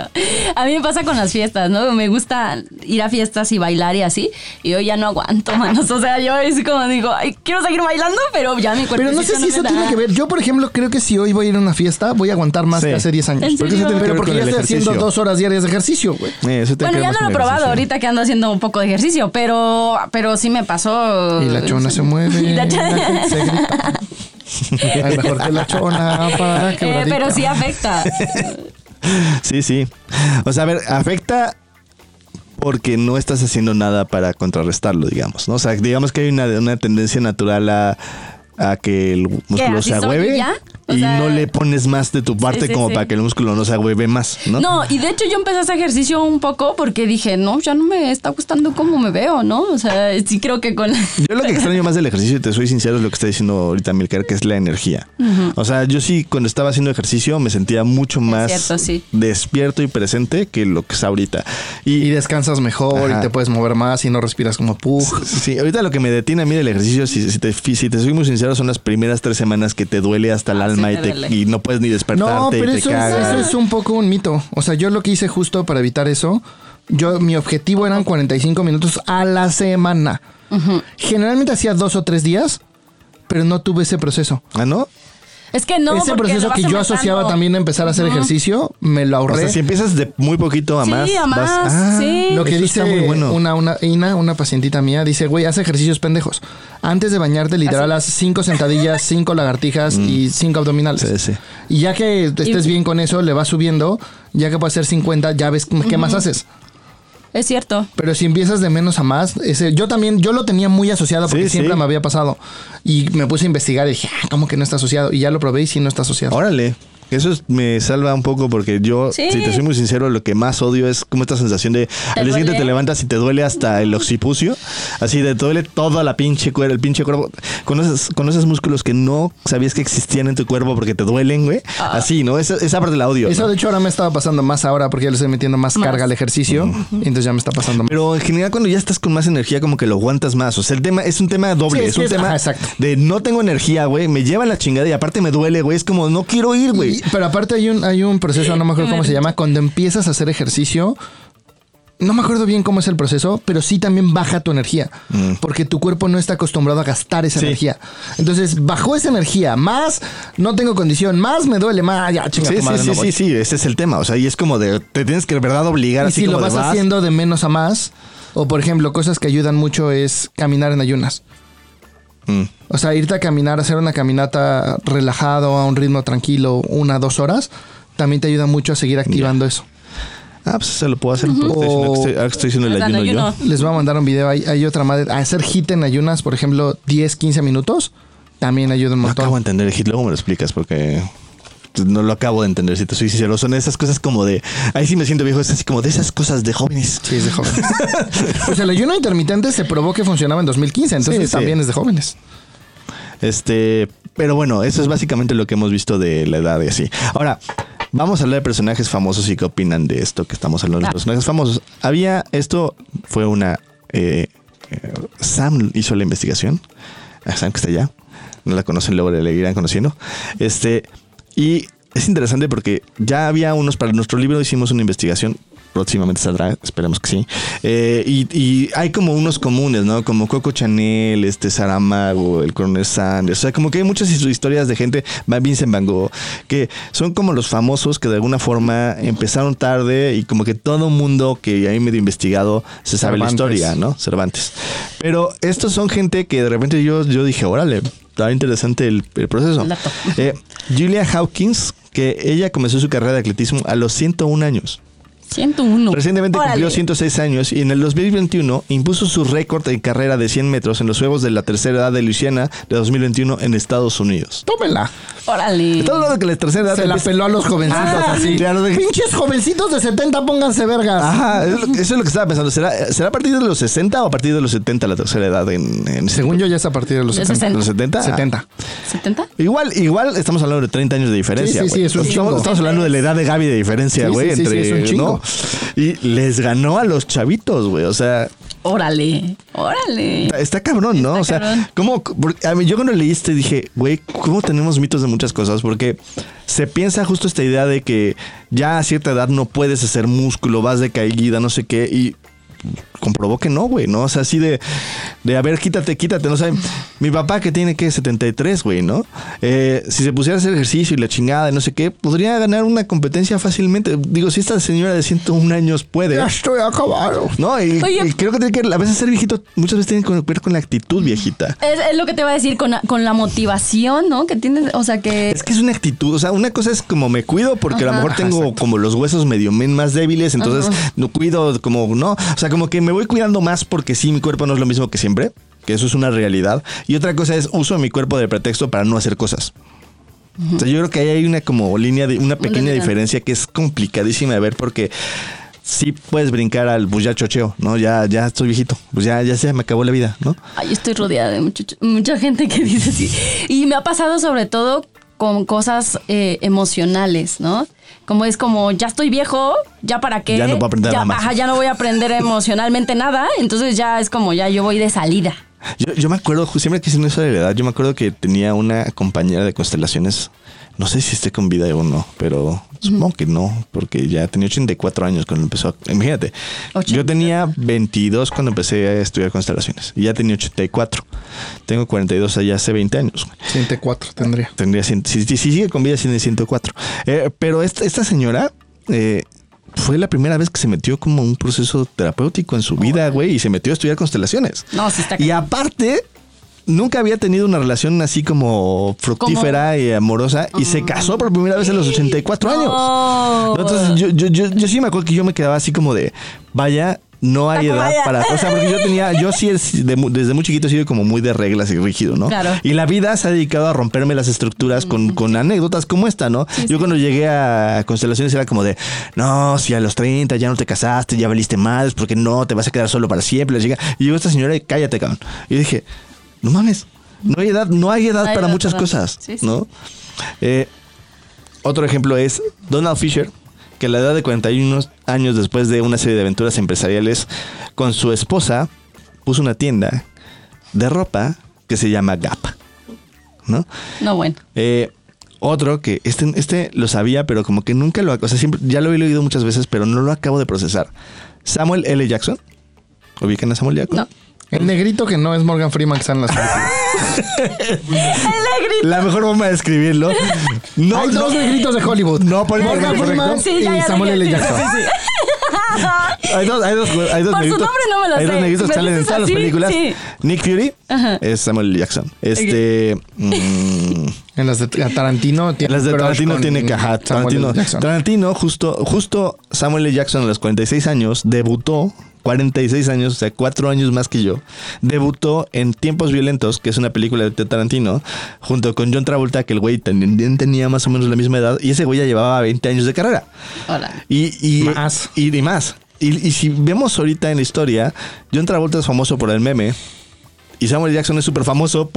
Speaker 2: A mí me pasa con las fiestas, ¿no? Me gusta ir a fiestas y bailar y así. Y yo ya no aguanto, manos. O sea, yo es como digo, Ay, quiero seguir bailando, pero ya mi cuerpo.
Speaker 4: Pero no sé si eso tiene que ver. Yo, por ejemplo, creo que si hoy voy a ir a una fiesta, voy a aguantar más
Speaker 3: Sí.
Speaker 4: que hace 10 años.
Speaker 2: ¿En
Speaker 3: Porque eso
Speaker 2: serio?
Speaker 3: tiene que
Speaker 4: Pero porque ya estoy haciendo dos horas diarias de ejercicio, güey.
Speaker 3: Eh,
Speaker 2: Bueno, ya no lo he probado ahorita que ando haciendo un poco de ejercicio, pero, pero sí me pasó.
Speaker 4: Y la chona se mueve.
Speaker 2: Y
Speaker 4: se grita. Mejor que la chona para
Speaker 2: Eh, pero sí afecta.
Speaker 3: Sí, sí. O sea, a ver, afecta porque no estás haciendo nada para contrarrestarlo, digamos, ¿no? O sea, digamos que hay una, una tendencia natural a, a que el músculo se agüeve y
Speaker 2: sea-
Speaker 3: no le pones más de tu parte
Speaker 2: sí,
Speaker 3: como
Speaker 2: sí.
Speaker 3: para que el músculo no se agüeve más, ¿no?
Speaker 2: No, y de hecho yo empecé a hacer ejercicio un poco porque dije, no, ya no me está gustando cómo me veo, ¿no? O sea, sí creo que con...
Speaker 3: Yo lo que extraño más del ejercicio, y te soy sincero, es lo que está diciendo ahorita Milker, que es la energía. O sea, yo sí, cuando estaba haciendo ejercicio, me sentía mucho más
Speaker 2: cierto, sí.
Speaker 3: despierto y presente que lo que es ahorita.
Speaker 4: Y
Speaker 3: Y,
Speaker 4: descansas mejor
Speaker 3: Ajá.
Speaker 4: y te puedes mover más y no respiras como pug.
Speaker 3: sí, ahorita lo que me detiene a mí del ejercicio, si, si te, si te soy muy sincero, son las primeras tres semanas que te duele hasta el
Speaker 2: Ah,
Speaker 3: alma y, te- y no puedes ni despertarte
Speaker 4: No, pero
Speaker 3: y te
Speaker 4: eso es, eso es un poco un mito. O sea, yo lo que hice justo para evitar eso, yo mi objetivo eran 45 minutos a la semana. Generalmente hacía dos o tres días, pero no tuve ese proceso.
Speaker 3: ¿Ah, no?
Speaker 2: Es que no,
Speaker 4: ese proceso que yo
Speaker 2: aumentando.
Speaker 4: asociaba también a empezar a hacer ejercicio, me lo
Speaker 3: O
Speaker 4: ahorré.
Speaker 3: sea, si empiezas de muy poquito a
Speaker 2: Sí,
Speaker 3: más.
Speaker 2: a más,
Speaker 3: vas- Ah,
Speaker 2: sí.
Speaker 4: Lo que
Speaker 3: eso
Speaker 4: dice
Speaker 3: está muy bueno.
Speaker 4: una, una, Ina, una pacientita mía, dice, güey, haz ejercicios pendejos. Antes de bañarte, literal, haz cinco sentadillas, cinco lagartijas y cinco abdominales.
Speaker 3: Mm. Sí, sí.
Speaker 4: Y ya que estés bien con eso, le vas subiendo. Ya que puedes hacer 50, ya ves qué más haces.
Speaker 2: Es cierto.
Speaker 4: Pero si empiezas de menos a más, ese, yo también, yo lo tenía muy asociado porque
Speaker 3: Sí,
Speaker 4: siempre
Speaker 3: sí.
Speaker 4: me había pasado. Y me puse a investigar y dije, ah, ¿cómo que no está asociado? Y ya lo probé y sí no está asociado.
Speaker 3: Órale. Eso es- me salva un poco porque yo,
Speaker 2: Sí.
Speaker 3: si te soy muy sincero, lo que más odio es como esta sensación de al día siguiente te levantas y te duele hasta el occipucio. Así de te duele toda la pinche cuerpo, el pinche cuerpo. Conoces, conoces músculos que no sabías que existían en tu cuerpo porque te duelen, güey.
Speaker 2: Ah.
Speaker 3: Así, ¿no? Esa, esa parte la odio.
Speaker 4: Eso
Speaker 3: ¿no?
Speaker 4: de hecho ahora me estaba pasando más ahora porque ya le estoy metiendo más,
Speaker 2: Más.
Speaker 4: carga al ejercicio. Y entonces ya me está pasando más.
Speaker 3: Pero en general cuando ya estás con más energía como que lo aguantas más. O sea, el tema es un tema doble.
Speaker 4: Sí,
Speaker 3: es un
Speaker 4: es-
Speaker 3: tema
Speaker 4: ajá, exacto.
Speaker 3: de no tengo energía, güey. Me lleva la chingada y aparte me duele, güey. Es como no quiero ir, güey.
Speaker 4: Pero aparte hay un, hay un proceso, no me acuerdo cómo se llama, cuando empiezas a hacer ejercicio. No me acuerdo bien cómo es el proceso, pero sí también baja tu energía. Porque tu cuerpo no está acostumbrado a gastar esa
Speaker 3: Mm. Sí.
Speaker 4: energía. Entonces, bajó esa energía, más no tengo condición, más me duele, más ya, chinga
Speaker 3: Sí,
Speaker 4: tu
Speaker 3: sí,
Speaker 4: madre,
Speaker 3: sí,
Speaker 4: no
Speaker 3: sí, sí, ese es el tema. O sea, y es como de, te tienes que de verdad obligar
Speaker 4: Y
Speaker 3: así
Speaker 4: si
Speaker 3: como
Speaker 4: lo
Speaker 3: de,
Speaker 4: vas haciendo de menos a más, o por ejemplo, cosas que ayudan mucho es caminar en ayunas.
Speaker 3: Mm.
Speaker 4: O sea, irte a caminar, hacer una caminata relajado, a un ritmo tranquilo, una, dos horas, también te ayuda mucho a seguir activando eso.
Speaker 3: Ah, pues eso lo puedo hacer. porque estoy haciendo- estoy- haciendo el
Speaker 2: en
Speaker 3: ayuno yo.
Speaker 4: Les voy a mandar un video. Hay, hay otra madre. Hacer hit en ayunas, por ejemplo, 10, 15 minutos, también ayuda un
Speaker 3: No
Speaker 4: montón.
Speaker 3: acabo de entender el hit, luego me lo explicas porque no lo acabo de entender, si te soy sincero. Son esas cosas como de. Ahí sí me siento viejo, es así como de esas cosas de jóvenes.
Speaker 4: Sí, es de jóvenes. pues el ayuno intermitente se probó que funcionaba en 2015, entonces
Speaker 3: Sí, sí.
Speaker 4: también es de jóvenes.
Speaker 3: Este, pero bueno, eso es básicamente lo que hemos visto de la edad y así. Ahora, vamos a hablar de personajes famosos y qué opinan de esto que estamos hablando de los personajes famosos. Había, esto fue una... eh, eh, Sam hizo la investigación. Ah, Sam que está allá. No la conocen, luego le irán conociendo. Este, y es interesante porque ya había unos, para nuestro libro hicimos una investigación próximamente saldrá, esperemos que sí. Eh, y, y hay como unos comunes, ¿no? Como Coco Chanel, este Saramago, el Coronel Sanders. O sea, como que hay muchas his- historias de gente, va Vincent Van Gogh, que son como los famosos que de alguna forma empezaron tarde y como que todo mundo que hay medio investigado se sabe la historia, ¿no? Cervantes. Pero estos son gente que de repente yo, yo dije, órale, está interesante el, el proceso. Eh, Julia Hawkins, que ella comenzó su carrera de atletismo a los 101 años.
Speaker 2: 101.
Speaker 3: Recientemente
Speaker 2: Órale.
Speaker 3: cumplió 106 años y en el 2021 impuso su récord en carrera de 100 metros en los Juegos de la Tercera Edad de Luisiana de 2021 en Estados Unidos.
Speaker 4: Tómela.
Speaker 2: Órale.
Speaker 3: Estamos hablando que la tercera edad
Speaker 4: Se la peló a los jovencitos
Speaker 3: Ah,
Speaker 4: así.
Speaker 3: los de-
Speaker 4: Pinches jovencitos de 70, pónganse vergas.
Speaker 3: Ajá, eso es lo que estaba pensando. ¿Será, ¿Será a partir de los 60 o a partir de los 70 la tercera edad? En, en
Speaker 4: Según yo ya es a partir de los
Speaker 2: De
Speaker 4: 70.
Speaker 3: ¿Los 70?
Speaker 4: 70.
Speaker 2: ¿70?
Speaker 3: Igual, igual estamos hablando de 30 años de diferencia.
Speaker 4: Sí, sí, sí, es un
Speaker 3: estamos,
Speaker 4: chingo.
Speaker 3: estamos hablando de la edad de Gaby de diferencia, güey.
Speaker 4: sí, sí,
Speaker 3: entre,
Speaker 4: sí, es un chingo.
Speaker 3: ¿no? Y les ganó a los chavitos, güey. O sea,
Speaker 2: Órale. Órale.
Speaker 3: está, está cabrón, ¿no?
Speaker 2: Está
Speaker 3: o sea,
Speaker 2: cabrón.
Speaker 3: ¿cómo? porque a mí, yo cuando leí este dije, güey, ¿cómo tenemos mitos de muchas cosas? Porque se piensa justo esta idea de que ya a cierta edad no puedes hacer músculo, vas de caída, no sé qué. Y comprobó que no, güey, ¿no? O sea, así de, de a ver, quítate, quítate, no sé. Mi papá que tiene que 73, güey, ¿no? Eh, si se pusiera a hacer ejercicio y la chingada y no sé qué, podría ganar una competencia fácilmente. Digo, si esta señora de 101 años puede.
Speaker 4: Ya estoy acabado.
Speaker 3: No, y,
Speaker 2: Oye.
Speaker 3: y creo que tiene que, a veces ser viejito, muchas veces tiene que ver con la actitud viejita.
Speaker 2: Es, es lo que te va a decir con, la- con la motivación, ¿no? Que tienes, o sea, que...
Speaker 3: Es que es una actitud, o sea, una cosa es como me cuido porque a lo mejor tengo como los huesos medio más débiles, entonces no cuido como, no, o sea, como que me voy cuidando más porque sí, mi cuerpo no es lo mismo que siempre, que eso es una realidad. Y otra cosa es uso mi cuerpo de pretexto para no hacer cosas. O sea, yo creo que ahí hay una como línea de una pequeña diferencia que es complicadísima de ver porque sí puedes brincar al pues ya chocheo, ¿no? Ya, ya estoy viejito, pues ya, ya se me acabó la vida, ¿no?
Speaker 2: Ay, estoy rodeada de mucho- mucha gente que dice así. Y me ha pasado sobre todo con cosas eh, emocionales, ¿no? Como es como, ya estoy viejo, ya para qué.
Speaker 3: Ya no puedo aprender
Speaker 2: ya,
Speaker 3: nada más.
Speaker 2: Ajá, ya no voy a aprender emocionalmente nada. Entonces ya es como, ya yo voy de salida.
Speaker 3: Yo, yo me acuerdo, siempre que hicimos eso de la edad, yo me acuerdo que tenía una compañera de constelaciones, no sé si esté con vida o no, pero supongo que no, porque ya tenía 84 años cuando empezó. a- Imagínate, yo
Speaker 2: 80.
Speaker 3: tenía 22 cuando empecé a estudiar constelaciones y ya tenía 84. Tengo 42 allá hace 20 años. güey.
Speaker 4: 104 tendría.
Speaker 3: Tendría, si, si- si sigue con vida, tiene 104. Eh, pero esta, esta señora eh, fue la primera vez que se metió como un proceso terapéutico en su vida, güey, y se metió a estudiar constelaciones.
Speaker 2: No, sí está
Speaker 3: Y aparte, nunca había tenido una relación así como fructífera y amorosa y se casó por primera vez a los 84 años. Entonces, yo, yo, yo, yo sí me acuerdo que yo me quedaba así como de, vaya, no hay edad para... O sea, porque yo tenía, yo sí es de desde muy chiquito he sido como muy de reglas y rígido, ¿no?
Speaker 2: Claro.
Speaker 3: Y la vida se ha dedicado a romperme las estructuras con, con anécdotas como esta, ¿no? yo cuando llegué a Constelaciones era como de, no, si a los 30 ya no te casaste, ya valiste mal, porque no, te vas a quedar solo para siempre. Y llegó esta señora y cállate, cabrón. Y dije, no mames, no hay edad, no hay edad
Speaker 2: No hay
Speaker 3: para
Speaker 2: edad
Speaker 3: muchas cosas,
Speaker 2: sí, sí.
Speaker 3: ¿no? Eh, otro ejemplo es Donald Fisher, que a la edad de 41 años después de una serie de aventuras empresariales con su esposa, puso una tienda de ropa que se llama Gap. ¿No?
Speaker 2: No, bueno.
Speaker 3: Eh, otro que este, este lo sabía, pero como que nunca lo... O sea, siempre, ya lo he oído muchas veces, pero no lo acabo de procesar. Samuel L. Jackson. ¿Ubican a Samuel Jackson?
Speaker 2: No.
Speaker 4: El negrito que no es Morgan Freeman que está en las películas.
Speaker 3: La mejor forma de escribirlo. No,
Speaker 4: Hay
Speaker 3: no,
Speaker 4: dos negritos de Hollywood.
Speaker 3: No, por-
Speaker 4: Morgan. Freeman
Speaker 2: Sí, ya,
Speaker 4: y
Speaker 2: ya
Speaker 4: Samuel L. Jackson.
Speaker 2: sí, sí, sí.
Speaker 3: Hay dos, hay dos, hay dos
Speaker 2: Por su
Speaker 3: negritos.
Speaker 2: nombre no me lo
Speaker 3: hay
Speaker 2: sé.
Speaker 3: dos negritos
Speaker 2: ¿Me
Speaker 3: que salen en todas las películas.
Speaker 2: Sí.
Speaker 3: Nick Fury
Speaker 2: Ajá.
Speaker 3: es Samuel L. Jackson. Este. mm,
Speaker 4: En las de Tarantino tiene
Speaker 3: las de Tarantino tiene que. ajá, Tarantino. Tarantino, justo, justo Samuel L. Jackson a los 46 años debutó. 46 años, o sea, cuatro años más que yo, debutó en Tiempos Violentos, que es una película de Tarantino, junto con John Travolta, que el güey también tenía más o menos la misma edad, y ese güey ya llevaba 20 años de carrera.
Speaker 2: Órale.
Speaker 3: Y, y
Speaker 4: Más.
Speaker 3: Y, y más. Y, y si vemos ahorita en la historia, John Travolta es famoso por el meme. Y Samuel Jackson es súper famoso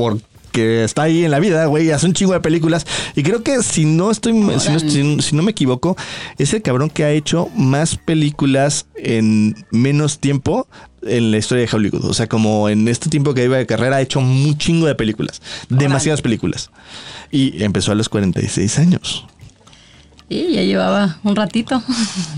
Speaker 3: porque está ahí en la vida, güey, hace un chingo de películas. Y creo que si no estoy, si no, si- si no me equivoco, es el cabrón que ha hecho más películas en menos tiempo en la historia de Hollywood. O sea, como en este tiempo que iba de carrera, ha hecho un chingo de películas. Demasiadas películas. Y empezó a los 46 años.
Speaker 2: Sí, ya llevaba un ratito.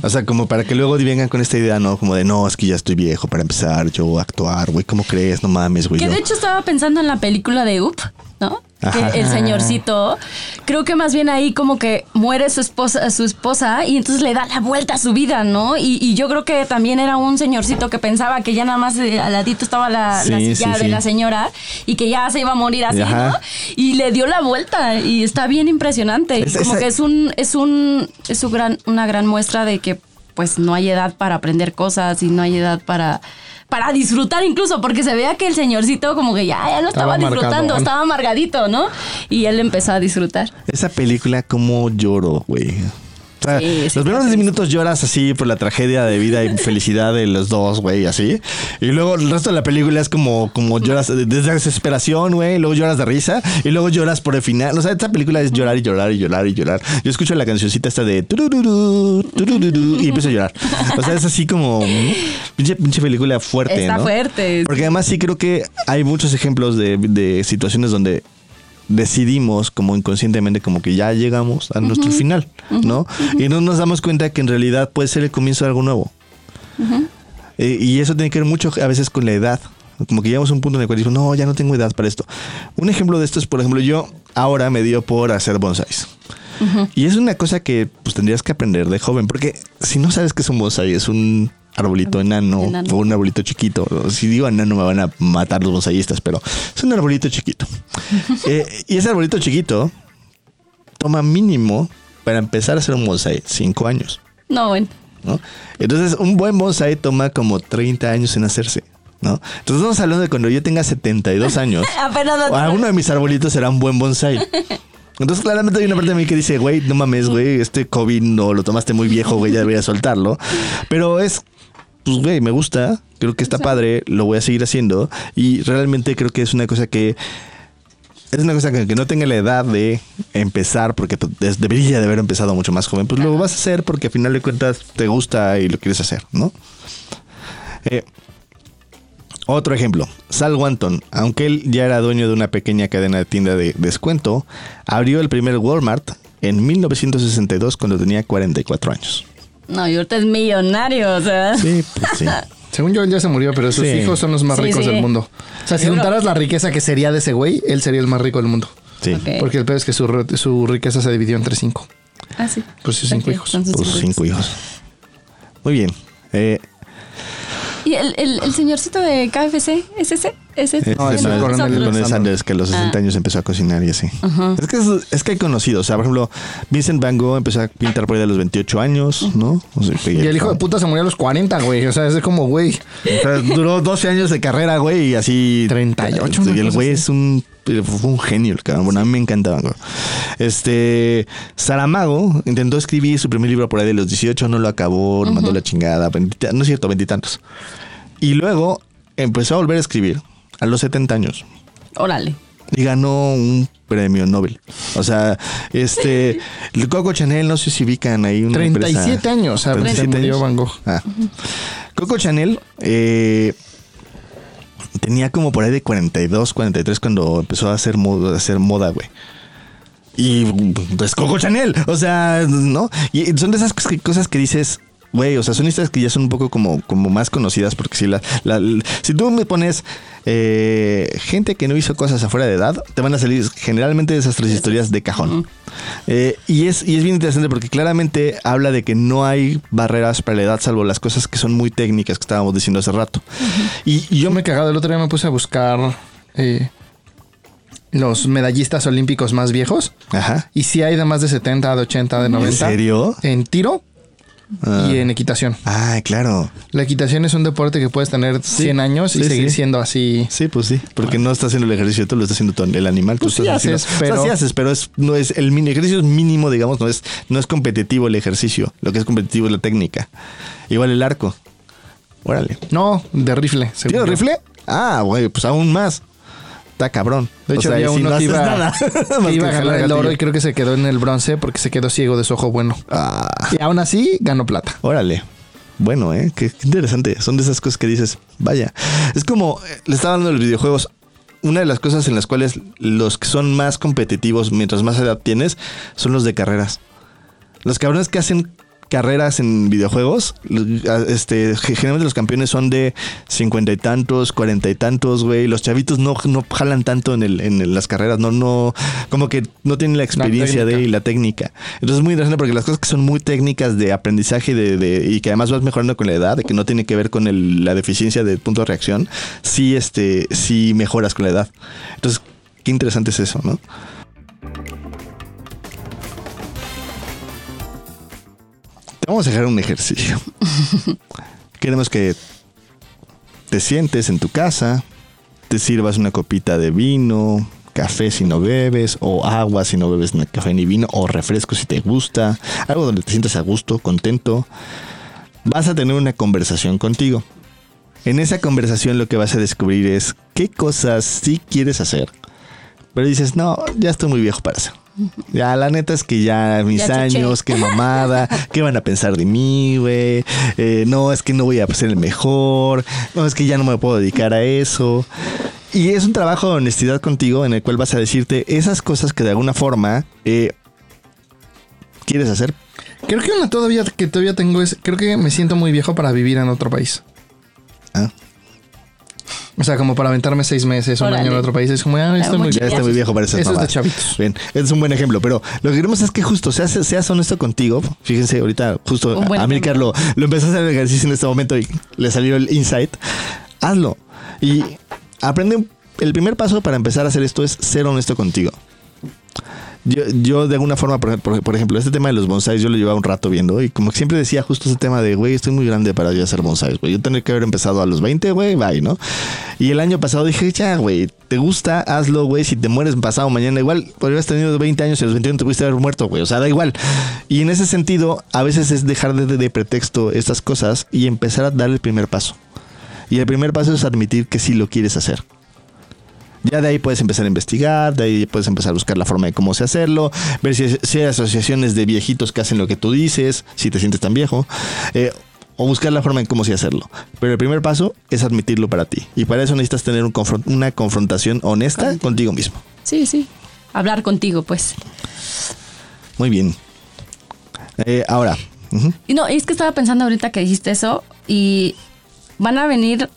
Speaker 3: O sea, como para que luego vengan con esta idea, ¿no? Como de, no, es que ya estoy viejo para empezar yo a actuar, güey, ¿cómo crees? No mames, güey.
Speaker 2: Que
Speaker 3: yo".
Speaker 2: de hecho estaba pensando en la película de Up, ¿no? Que el señorcito, creo que más bien ahí como que muere su esposa, su esposa y entonces le da la vuelta a su vida, ¿no? Y, y yo creo que también era un señorcito que pensaba que ya nada más eh, al ladito estaba la, la silla
Speaker 3: sí,
Speaker 2: de
Speaker 3: sí.
Speaker 2: la señora y que ya se iba a morir así,
Speaker 3: Ajá.
Speaker 2: ¿no? Y le dio la vuelta y está bien impresionante.
Speaker 3: Es-
Speaker 2: como
Speaker 3: esa-
Speaker 2: que es un, es un, es un gran, una gran muestra de que pues no hay edad para aprender cosas y no hay edad para para disfrutar incluso, porque se veía que el señorcito como que ya, ya no estaba,
Speaker 4: Estaba
Speaker 2: disfrutando, estaba amargadito, ¿no? Y él empezó a disfrutar.
Speaker 3: Esa película, como lloro, güey. O sea,
Speaker 2: Sí, sí,
Speaker 3: los primeros 10
Speaker 2: triste.
Speaker 3: minutos lloras así por la tragedia de vida y felicidad de los dos, güey, así. Y luego el resto de la película es como, como lloras de- desde desesperación, güey. Luego lloras de risa y luego lloras por el final. O sea, esta película es llorar y llorar y llorar y llorar. Yo escucho la cancioncita esta de turururu, turururu, y empiezo a llorar. O sea, es así como mm, pinche, pinche película fuerte,
Speaker 2: Está
Speaker 3: ¿no?
Speaker 2: fuerte.
Speaker 3: Porque además sí creo que hay muchos ejemplos de, de situaciones donde decidimos como inconscientemente como que ya llegamos a nuestro final, ¿no? Y no nos damos cuenta que en realidad puede ser el comienzo de algo nuevo. Eh, y eso tiene que ver mucho a veces con la edad. Como que llegamos a un punto en el cual digo, no, ya no tengo edad para esto. Un ejemplo de esto es, por ejemplo, yo ahora me dio por hacer bonsáis. Y es una cosa que pues tendrías que aprender de joven, porque si no sabes qué es un bonsai, es un arbolito enano,
Speaker 2: Enano.
Speaker 3: o un arbolito chiquito. Si digo enano me van a matar los bonsaiistas, pero es un arbolito chiquito. Eh, y ese arbolito chiquito toma mínimo para empezar a hacer un bonsai cinco años.
Speaker 2: No, bueno.
Speaker 3: ¿no? Entonces, un buen bonsai toma como 30 años en hacerse, ¿no? Entonces, estamos hablando de cuando yo tenga 72 años,
Speaker 2: Apenas no-
Speaker 3: alguno de mis arbolitos será un buen bonsai. Entonces, claramente hay una parte de mí que dice, güey, no mames, güey, este COVID no lo tomaste muy viejo, güey, ya deberías soltarlo. Pero es, pues, güey, me gusta, creo que está padre, lo voy a seguir haciendo. Y realmente creo que es una cosa que es una cosa que, que no tenga la edad de empezar, porque pues, debería de haber empezado mucho más joven, pues lo vas a hacer porque al final de cuentas te gusta y lo quieres hacer, ¿no? Eh, otro ejemplo, Sal Wanton, aunque él ya era dueño de una pequeña cadena de tienda de descuento, abrió el primer Walmart en 1962 cuando tenía 44 años.
Speaker 2: No, y ahorita es millonario, o sea.
Speaker 3: Sí, pues sí.
Speaker 4: Según yo, él ya se murió, pero sus
Speaker 3: Sí.
Speaker 4: hijos son los más
Speaker 2: Sí,
Speaker 4: ricos
Speaker 2: sí.
Speaker 4: del mundo. O sea, si juntaras la riqueza que sería de ese güey, él sería el más rico del mundo.
Speaker 3: Sí.
Speaker 4: Porque el peor es que su, su riqueza se dividió entre cinco.
Speaker 2: Ah, sí.
Speaker 4: Pues sus cinco hijos.
Speaker 2: sus
Speaker 3: Por sus
Speaker 2: cinco
Speaker 3: cinco hijos. Muy bien. Eh,
Speaker 2: ¿Y el, el, el señorcito de KFC? ¿Es ese? ¿Es ese?
Speaker 4: No,
Speaker 3: Eh,
Speaker 4: ese
Speaker 3: no,
Speaker 4: es
Speaker 3: es
Speaker 4: Coronel
Speaker 3: Coronel
Speaker 4: Sanders.
Speaker 3: Que a los 60
Speaker 2: Ah.
Speaker 3: años empezó a cocinar y así. Es, que es, es que hay conocidos. O sea, por ejemplo, Vincent Van Gogh empezó a pintar por ahí de los 28 años, ¿no? O sea,
Speaker 4: Y el hijo de puta se murió a los 40, güey. O sea, es como, güey.
Speaker 3: O sea, duró 12 años de carrera, güey, y así.
Speaker 4: 38,
Speaker 3: Y el güey
Speaker 4: así.
Speaker 3: es un. Fue un genio, el cabrón. Bueno, a mí me encantaba. güey. Este. Saramago intentó escribir su primer libro por ahí de los 18, no lo acabó, lo mandó a la chingada. no es cierto, veintitantos. Y luego empezó a volver a escribir a los 70 años
Speaker 2: Órale.
Speaker 3: y ganó un premio Nobel. O sea, este. el Coco Chanel, no sé si ubican ahí. Una
Speaker 4: 37
Speaker 3: empresa-
Speaker 4: años, o sea, se
Speaker 3: 37
Speaker 4: murió
Speaker 3: años.
Speaker 4: Van Gogh.
Speaker 3: Ah. Coco Chanel eh, tenía como por ahí de 42, 43 cuando empezó a hacer moda, a hacer moda, güey. Y pues Coco Chanel, o sea, ¿no? Y son de esas cosas que dices, güey, o sea, son historias que ya son un poco como, como más conocidas porque si la, la- si tú me pones eh, gente que no hizo cosas afuera de edad, te van a salir generalmente esas tres historias de cajón. Eh, y, es, y es bien interesante porque claramente habla de que no hay barreras para la edad salvo las cosas que son muy técnicas que estábamos diciendo hace rato. Y, y
Speaker 4: Yo me he cagado. El otro día me puse a buscar eh, los medallistas olímpicos más viejos.
Speaker 3: Ajá.
Speaker 4: Y sí hay de más de 70, de 80, de 90.
Speaker 3: ¿En serio?
Speaker 4: En tiro
Speaker 3: Ah.
Speaker 4: y en equitación.
Speaker 3: Ah, claro.
Speaker 4: La equitación es un deporte que puedes tener 100 años y seguir
Speaker 3: sí.
Speaker 4: siendo así.
Speaker 3: Sí, pues sí, porque no estás haciendo el ejercicio, tú lo estás haciendo el animal.
Speaker 4: Pues
Speaker 3: tú
Speaker 4: sí
Speaker 3: estás
Speaker 4: haces,
Speaker 3: haciendo-
Speaker 4: pero-
Speaker 3: O sea, haces, pero es, no es el mini ejercicio es mínimo, digamos, no es, no es competitivo el ejercicio. Lo que es competitivo es la técnica. Igual el arco. Órale.
Speaker 4: No, de rifle. según
Speaker 3: ¿Tiro
Speaker 4: yo.
Speaker 3: rifle? Ah, güey, pues aún más. Está cabrón.
Speaker 4: De hecho,
Speaker 3: o sea,
Speaker 4: había
Speaker 3: si
Speaker 4: uno
Speaker 3: no
Speaker 4: que iba,
Speaker 3: nada.
Speaker 4: que iba a
Speaker 3: jalar
Speaker 4: el oro y creo que se quedó en el bronce porque se quedó ciego de su ojo bueno.
Speaker 3: Ah,
Speaker 4: Y aún así ganó plata.
Speaker 3: órale. Bueno, ¿eh? Qué, qué interesante. Son de esas cosas que dices, vaya. Es como, eh, le estaba hablando de los videojuegos. Una de las cosas en las cuales los que son más competitivos mientras más edad tienes son los de carreras. Los cabrones que hacen carreras en videojuegos, este, generalmente los campeones son de cincuenta y tantos, cuarenta y tantos, güey. Los chavitos no, no jalan tanto en, el, en las carreras, no, no, como que no tienen la experiencia de y la técnica. Entonces es muy interesante porque las cosas que son muy técnicas de aprendizaje de, de- y que además vas mejorando con la edad, de que no tiene que ver con el- la deficiencia de punto de reacción, sí, este, sí mejoras con la edad. Entonces, qué interesante es eso, ¿no? Te vamos a dejar un ejercicio. Queremos que te sientes en tu casa, te sirvas una copita de vino, café si no bebes, o agua si no bebes ni café ni vino, o refresco si te gusta, algo donde te sientas a gusto, contento, vas a tener una conversación contigo. En esa conversación lo que vas a descubrir es qué cosas sí quieres hacer, pero dices, no, ya estoy muy viejo para eso. Ya, la neta es que ya mis
Speaker 2: Ya
Speaker 3: años, qué mamada, qué van a pensar de mí, güey. Eh, no, es que no voy a ser el mejor. No, es que ya no me puedo dedicar a eso. Y es un trabajo de honestidad contigo en el cual vas a decirte esas cosas que de alguna forma eh, quieres hacer.
Speaker 4: Creo que una todavía que todavía tengo es, creo que me siento muy viejo para vivir en otro país.
Speaker 3: Ah,
Speaker 4: O sea, como para aventarme seis meses, un
Speaker 2: Órale.
Speaker 4: año en otro país. Es como, ah, estoy muy
Speaker 3: ya
Speaker 4: viejo.
Speaker 3: estoy muy viejo para esas
Speaker 4: Eso es de
Speaker 3: mamadas.
Speaker 4: chavitos.
Speaker 3: Bien, este es un buen ejemplo, pero lo que queremos es que justo seas, seas honesto contigo. Fíjense, ahorita justo
Speaker 2: Un buen
Speaker 3: a Amílcar lo, lo empezó a hacer el ejercicio en este momento y le salió el insight. Hazlo. Y aprende. El primer paso para empezar a hacer esto es ser honesto contigo. Yo, yo de alguna forma, por, por- ejemplo, este tema de los bonsais yo lo llevaba un rato viendo y como siempre decía justo ese tema de, güey, estoy muy grande para yo hacer bonsais, güey. Yo tendría que haber empezado a los 20, güey, bye, ¿no? Y el año pasado dije, ya, güey, te gusta, hazlo, güey. Si te mueres pasado mañana, igual podrías tenido 20 años y a los 21 te pudiste haber muerto, güey. O sea, da igual. Y en ese sentido, a veces es dejar de, de pretexto estas cosas y empezar a dar el primer paso. Y el primer paso es admitir que sí lo quieres hacer. Ya de ahí puedes empezar a investigar, de ahí puedes empezar a buscar la forma de cómo se hacerlo, ver si, si hay asociaciones de viejitos que hacen lo que tú dices, si te sientes tan viejo, eh, o buscar la forma de cómo se hacerlo. Pero el primer paso es admitirlo para ti. Y para eso necesitas tener un una confrontación honesta
Speaker 2: Contigo.
Speaker 3: contigo mismo.
Speaker 2: Sí, sí. Hablar contigo, pues.
Speaker 3: Muy bien. Eh, ahora, ujú.
Speaker 2: Y no, es que estaba pensando ahorita que dijiste eso y van a venir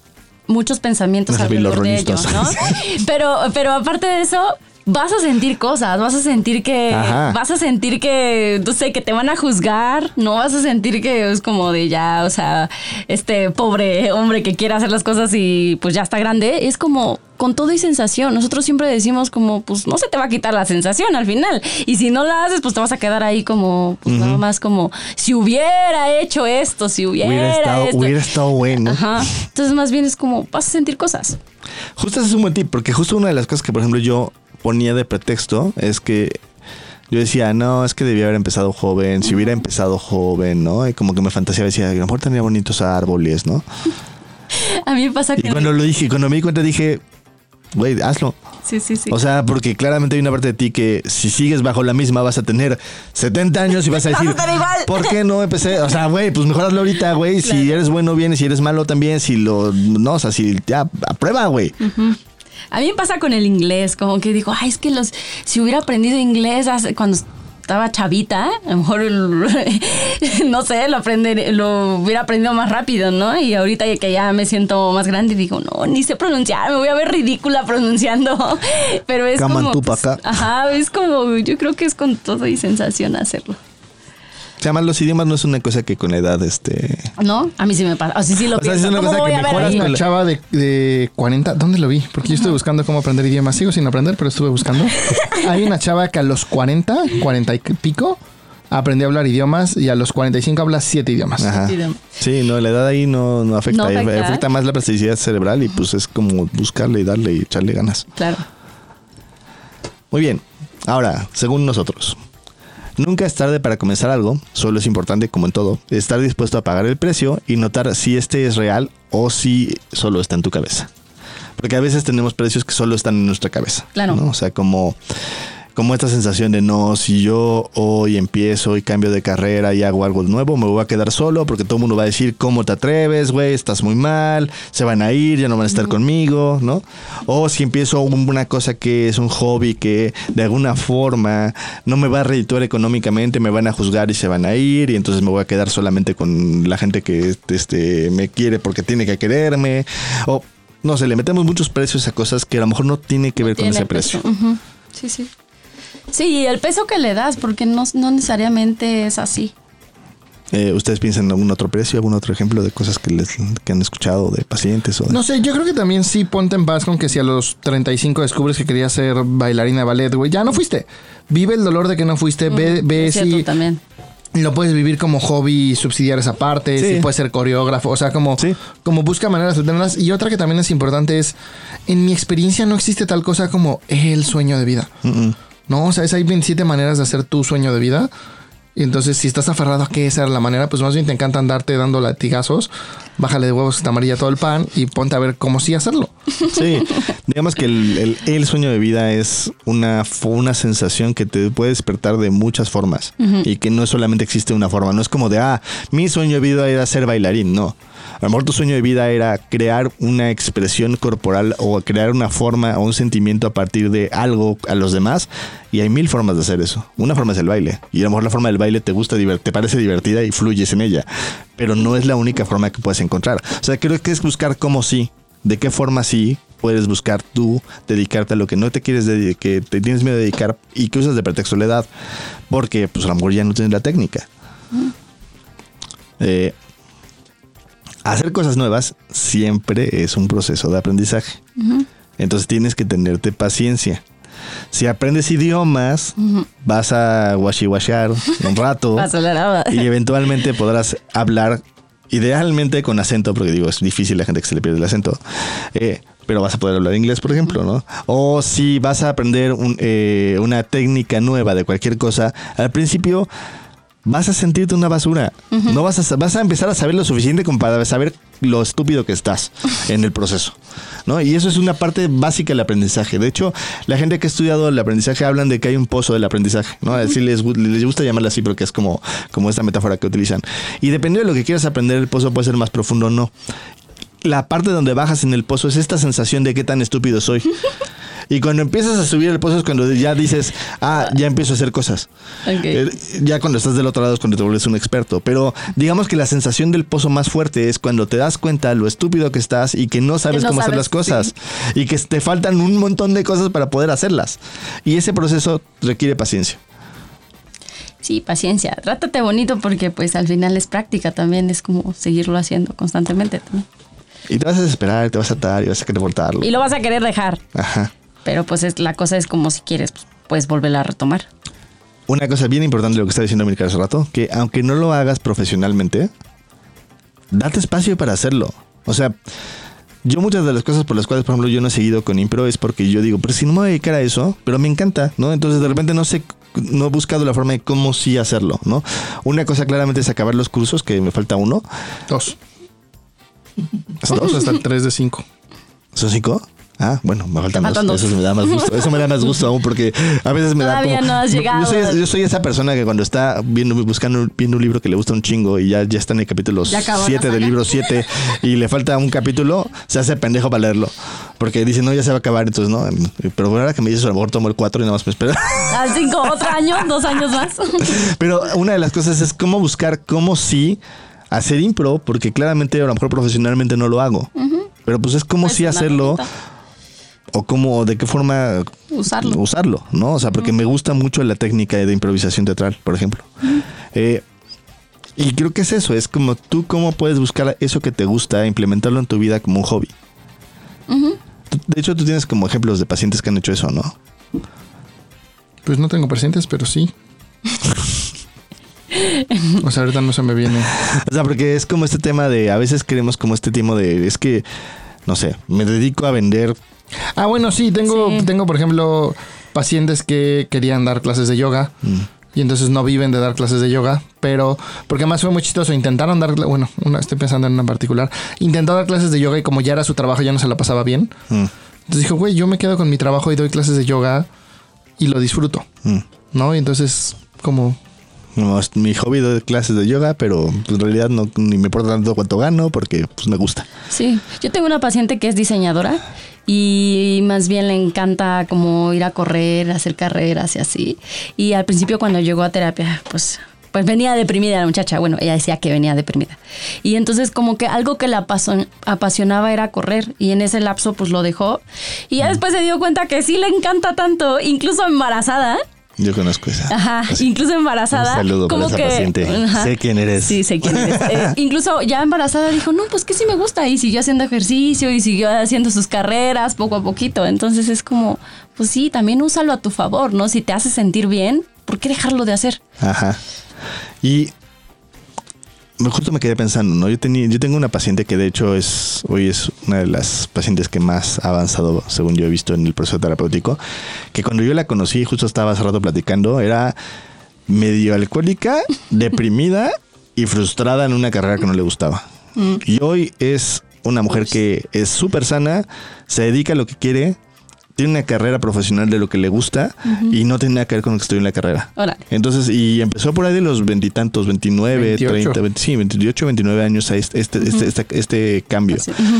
Speaker 2: muchos pensamientos alrededor de ello,
Speaker 3: ronistas.
Speaker 2: ¿no? Pero, pero aparte de eso, vas a sentir cosas, vas a sentir que,
Speaker 3: Ajá.
Speaker 2: vas a sentir que, no sé, que te van a juzgar, no vas a sentir que es como de ya, o sea, este pobre hombre que quiere hacer las cosas y pues ya está grande, es como con todo y sensación. Nosotros siempre decimos como, pues no se te va a quitar la sensación al final. Y si no la haces, pues te vas a quedar ahí como, pues nada más como, si hubiera hecho esto, si hubiera,
Speaker 3: hubiera, estado,
Speaker 2: esto.
Speaker 3: hubiera estado bueno.
Speaker 2: Ajá. Entonces más bien es como, vas a sentir cosas.
Speaker 3: Justo ese es un buen tip, porque justo una de las cosas que, por ejemplo, yo ponía de pretexto es que yo decía, no, es que debía haber empezado joven, si hubiera empezado joven, ¿no? Y como que me fantaseaba, decía, a lo mejor tenía bonitos árboles, ¿no?
Speaker 2: A mí me pasa
Speaker 3: Y
Speaker 2: que...
Speaker 3: cuando lo dije, cuando me di cuenta dije, güey, hazlo.
Speaker 2: Sí, sí, sí.
Speaker 3: O sea, porque claramente hay una parte de ti que si sigues bajo la misma vas a tener 70 años y vas a decir,
Speaker 2: igual.
Speaker 3: ¿por qué no empecé? O sea, güey, pues mejor hazlo ahorita, güey. Si eres bueno, bien, y si eres malo también, si lo, no, o sea, si ya, aprueba, güey.
Speaker 2: A mí me pasa con el inglés, como que digo, ay, es que los, si hubiera aprendido inglés hace- cuando estaba chavita, a lo mejor, no sé, lo, aprender, lo hubiera aprendido más rápido, ¿no? Y ahorita que ya me siento más grande, digo, no, ni sé pronunciar, me voy a ver ridícula pronunciando. Pero es
Speaker 3: Caman
Speaker 2: como... pues, ajá, es como, yo creo que es con todo y sensación hacerlo.
Speaker 3: O sea, más los idiomas no es una cosa que con la edad, este...
Speaker 2: ¿No? A mí sí me pasa. O sea, sí lo
Speaker 3: O sea, es una
Speaker 2: ¿Cómo
Speaker 3: cosa que mejoras con
Speaker 4: Una chava de, de 40, ¿dónde lo vi? Porque yo estuve buscando cómo aprender idiomas. Sigo sin aprender, pero estuve buscando. Hay una chava que a los 40, 40 y pico, aprendió a hablar idiomas y a los 45 habla 7 idiomas.
Speaker 3: Ajá. Sí, no, la edad ahí no, no afecta.
Speaker 2: No afecta.
Speaker 3: afecta más la plasticidad cerebral y pues es como buscarle y darle y echarle ganas.
Speaker 2: Claro.
Speaker 3: Muy bien. Ahora, según nosotros, nunca es tarde para comenzar algo, solo es importante, como en todo, estar dispuesto a pagar el precio y notar si este es real o si solo está en tu cabeza. Porque a veces tenemos precios que solo están en nuestra cabeza.
Speaker 2: Claro.
Speaker 3: ¿no? O sea, como, como esta sensación de no, si yo hoy empiezo y cambio de carrera y hago algo nuevo, me voy a quedar solo porque todo el mundo va a decir, ¿cómo te atreves, güey? Estás muy mal, se van a ir, ya no van a estar conmigo, ¿no? O si empiezo un- una cosa que es un hobby que de alguna forma no me va a redituar económicamente, me van a juzgar y se van a ir y entonces me voy a quedar solamente con la gente que este, me quiere porque tiene que quererme. O no sé, le metemos muchos precios a cosas que a lo mejor no tiene que ver con ese precio.
Speaker 2: Sí, sí. Sí, y el peso que le das, porque no, no necesariamente es así.
Speaker 3: Eh, ¿Ustedes piensan en algún otro precio, algún otro ejemplo de cosas que, les, que han escuchado de pacientes? O de-
Speaker 4: No sé, yo creo que también sí ponte en paz con que si a los 35 descubres que querías ser bailarina de ballet, güey, ya no fuiste. Vive el dolor de que no fuiste, ve, ve
Speaker 2: es cierto
Speaker 4: si...
Speaker 2: también.
Speaker 4: lo puedes vivir como hobby y subsidiar esa parte,
Speaker 3: Sí.
Speaker 4: sí. puedes ser coreógrafo, o sea, como,
Speaker 3: Sí.
Speaker 4: como busca maneras de tenerlas. Y otra que también es importante es, en mi experiencia no existe tal cosa como el sueño de vida.
Speaker 3: Mm, mm.
Speaker 4: No, o sea, es, hay 27 maneras de hacer tu sueño de vida. Y entonces, si estás aferrado a que esa era la manera, pues más bien te encanta andarte dando latigazos. Bájale de huevos está amarilla todo el pan y ponte a ver cómo sí hacerlo.
Speaker 3: Sí, digamos que el, el- el sueño de vida es una, una sensación que te puede despertar de muchas formas y que no solamente existe una forma. No es como de, ah, mi sueño de vida era ser bailarín. No. A lo mejor tu sueño de vida era crear una expresión corporal o crear una forma o un sentimiento a partir de algo a los demás. Y hay mil formas de hacer eso. Una forma es el baile. Y a lo mejor la forma del baile te gusta, te parece divertida y fluyes en ella. Pero no es la única forma que puedes encontrar. O sea, creo que es buscar cómo sí de qué forma sí puedes buscar tú dedicarte a lo que no te quieres dedicar, que te tienes miedo de dedicar y que usas de pretexto la edad, porque pues a lo mejor ya no tienes la técnica. Eh, hacer cosas nuevas siempre es un proceso de aprendizaje. Entonces tienes que tenerte paciencia. Si aprendes idiomas, vas a washiwashear un rato y eventualmente podrás hablar idealmente con acento, porque digo, es difícil la gente que se le pierde el acento. eh, pero vas a poder hablar inglés, por ejemplo, ¿no? O si vas a aprender un, eh, una técnica nueva de cualquier cosa, al principio vas a sentirte una basura. No vas a, vas a empezar a saber lo suficiente como para saber lo estúpido que estás en el proceso. ¿no? Y eso es una parte básica del aprendizaje. De hecho, la gente que ha estudiado el aprendizaje hablan de que hay un pozo del aprendizaje. ¿no? Así les gusta llamarlo así porque es como, como esta metáfora que utilizan. Y dependiendo de lo que quieras aprender, el pozo puede ser más profundo o no. La parte donde bajas en el pozo es esta sensación de qué tan estúpido soy. Y cuando empiezas a subir el pozo es cuando ya dices, ah, ya empiezo a hacer cosas. Ya cuando estás del otro lado es cuando te vuelves un experto. Pero digamos que la sensación del pozo más fuerte es cuando te das cuenta lo estúpido que estás y que no sabes
Speaker 2: no
Speaker 3: cómo hacer las cosas. Y que te faltan un montón de cosas para poder hacerlas. Y ese proceso requiere paciencia.
Speaker 2: Sí, paciencia. Trátate bonito porque pues al final es práctica también, es como seguirlo haciendo constantemente también.
Speaker 3: Y te vas a desesperar, te vas a atar y vas a querer voltarlo.
Speaker 2: Y lo vas a querer dejar,
Speaker 3: Ajá.
Speaker 2: Pero pues es, la cosa es como si quieres, pues, puedes volverla a retomar.
Speaker 3: Una cosa bien importante de lo que está diciendo Milka hace rato, que aunque no lo hagas profesionalmente, date espacio para hacerlo. O sea, yo muchas de las cosas por las cuales, por ejemplo, yo no he seguido con impro es porque yo digo, pero si no me voy a dedicar a eso, pero me encanta, ¿no? Entonces de repente no sé, no he buscado la forma de cómo sí hacerlo, ¿no? Una cosa claramente es acabar los cursos, que me falta uno.
Speaker 4: Dos. Dos hasta el 3 de 5.
Speaker 3: ¿Son cinco? Ah, bueno, me faltan, dos. Eso me da más gusto. Eso me da más gusto aún porque a veces me da
Speaker 2: Todavía
Speaker 3: como...
Speaker 2: no has llegado.
Speaker 3: Yo soy, yo soy esa persona que cuando está viendo, buscando, viendo un libro que le gusta un chingo y ya, ya está en el capítulo
Speaker 2: Ya acabó la
Speaker 3: 7 del libro 7 y le falta un capítulo, se hace pendejo para leerlo. Porque dice, no, ya se va a acabar, entonces no. Pero ahora que me dices, a lo mejor tomo el 4 y nada más me espera.
Speaker 2: Al cinco, otro año, dos años más.
Speaker 3: Pero una de las cosas es cómo buscar cómo sí hacer impro, porque claramente a lo mejor profesionalmente no lo hago. Pero pues es cómo
Speaker 2: Pues
Speaker 3: sí hacerlo. O cómo, de qué forma
Speaker 2: Usarlo.
Speaker 3: usarlo, ¿no? O sea, porque me gusta mucho la técnica de improvisación teatral, por ejemplo. Eh, y creo que es eso, es como tú cómo puedes buscar eso que te gusta, e implementarlo en tu vida como un hobby. De hecho, tú tienes como ejemplos de pacientes que han hecho eso, ¿no?
Speaker 4: Pues no tengo presentes, pero sí. O sea, ahorita no se me viene.
Speaker 3: O sea, porque es como este tema de, a veces queremos como este tema de, es que, no sé, me dedico a vender.
Speaker 4: Ah, bueno, sí, tengo,
Speaker 2: Sí.
Speaker 4: tengo, por ejemplo, pacientes que querían dar clases de yoga. Y entonces no viven de dar clases de yoga, pero porque además fue muy chistoso. Intentaron dar, bueno, una, estoy pensando en una en particular. Intentó dar clases de yoga y como ya era su trabajo, ya no se la pasaba bien.
Speaker 3: Mm,
Speaker 4: Entonces dijo, güey, yo me quedo con mi trabajo y doy clases de yoga y lo disfruto,
Speaker 3: mm.
Speaker 4: ¿no? Y entonces, como,
Speaker 3: No, es mi hobby de clases de yoga, pero en realidad no ni me importa tanto cuánto gano porque pues me gusta.
Speaker 2: Sí, yo tengo una paciente que es diseñadora y más bien le encanta como ir a correr, hacer carreras y así. Y al principio cuando llegó a terapia, pues pues venía deprimida la muchacha, bueno, ella decía que venía deprimida. Y entonces como que algo que la apasionaba era correr y en ese lapso pues lo dejó. Y ya después se dio cuenta que sí le encanta tanto, incluso embarazada.
Speaker 3: Yo conozco esa.
Speaker 2: Ajá, incluso embarazada.
Speaker 3: Un saludo para
Speaker 2: como
Speaker 3: esa
Speaker 2: que,
Speaker 3: paciente.
Speaker 2: Ajá.
Speaker 3: Sé quién eres.
Speaker 2: Sí, sé quién eres. Eh, incluso ya embarazada dijo, no, pues que sí me gusta. Y siguió haciendo ejercicio y siguió haciendo sus carreras poco a poquito. Entonces es como, pues sí, también úsalo a tu favor, ¿no? Si te hace sentir bien, ¿por qué dejarlo de hacer?
Speaker 3: Ajá. Y justo me quedé pensando, ¿no? Yo, tenía, yo tengo una paciente que de hecho es hoy es una de las pacientes que más ha avanzado, según yo he visto en el proceso terapéutico, que cuando yo la conocí, justo estaba hace rato platicando, era medio alcohólica, deprimida y frustrada en una carrera que no le gustaba. Y hoy es una mujer que es súper sana, se dedica a lo que quiere, tiene una carrera profesional de lo que le gusta y no tiene nada que ver con lo que estudió en la carrera. Entonces, y empezó por ahí de los veintitantos, 29,
Speaker 4: 28.
Speaker 3: 30, 20, sí, 28, 29 años a este, este, este, este, este cambio.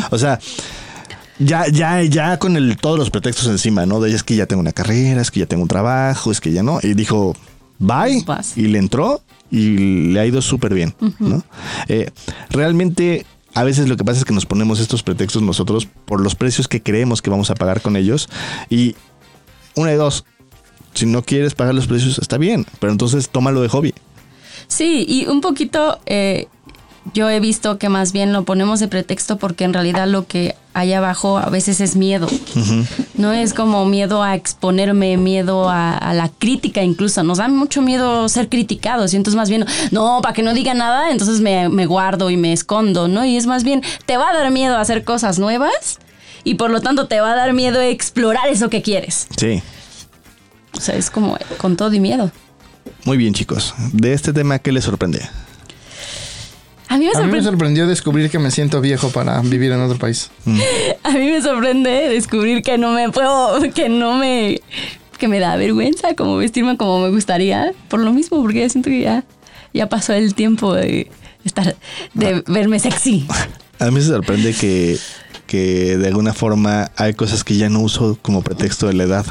Speaker 3: O sea, ya, ya, ya con el, todos los pretextos encima, ¿no? De es que ya tengo una carrera, es que ya tengo un trabajo, es que ya no. Y dijo, bye.
Speaker 2: Vas.
Speaker 3: Y le entró y le ha ido súper bien, ¿no? Eh, realmente, a veces lo que pasa es que nos ponemos estos pretextos nosotros por los precios que creemos que vamos a pagar con ellos. Y una de dos, si no quieres pagar los precios, está bien, pero entonces tómalo de hobby.
Speaker 2: Sí, y un poquito eh, yo he visto que más bien lo ponemos de pretexto porque en realidad lo que hay abajo a veces es miedo. No es como miedo a exponerme, miedo a, a la crítica incluso. Nos da mucho miedo ser criticados y entonces más bien, no, para que no diga nada, entonces me, me guardo y me escondo, ¿no? Y es más bien, te va a dar miedo a hacer cosas nuevas y por lo tanto te va a dar miedo a explorar eso que quieres.
Speaker 3: Sí.
Speaker 2: O sea, es como con todo y miedo.
Speaker 3: Muy bien, chicos. De este tema, ¿qué les sorprende?
Speaker 2: A mí me
Speaker 4: A mí me
Speaker 2: sorprende.
Speaker 4: sorprendió descubrir que me siento viejo para vivir en otro país.
Speaker 2: A mí me sorprende descubrir que no me puedo, que no me, que me da vergüenza como vestirme como me gustaría. Por lo mismo, porque ya siento que ya, ya pasó el tiempo de estar, de verme sexy.
Speaker 3: A mí me sorprende que, que de alguna forma hay cosas que ya no uso como pretexto de la edad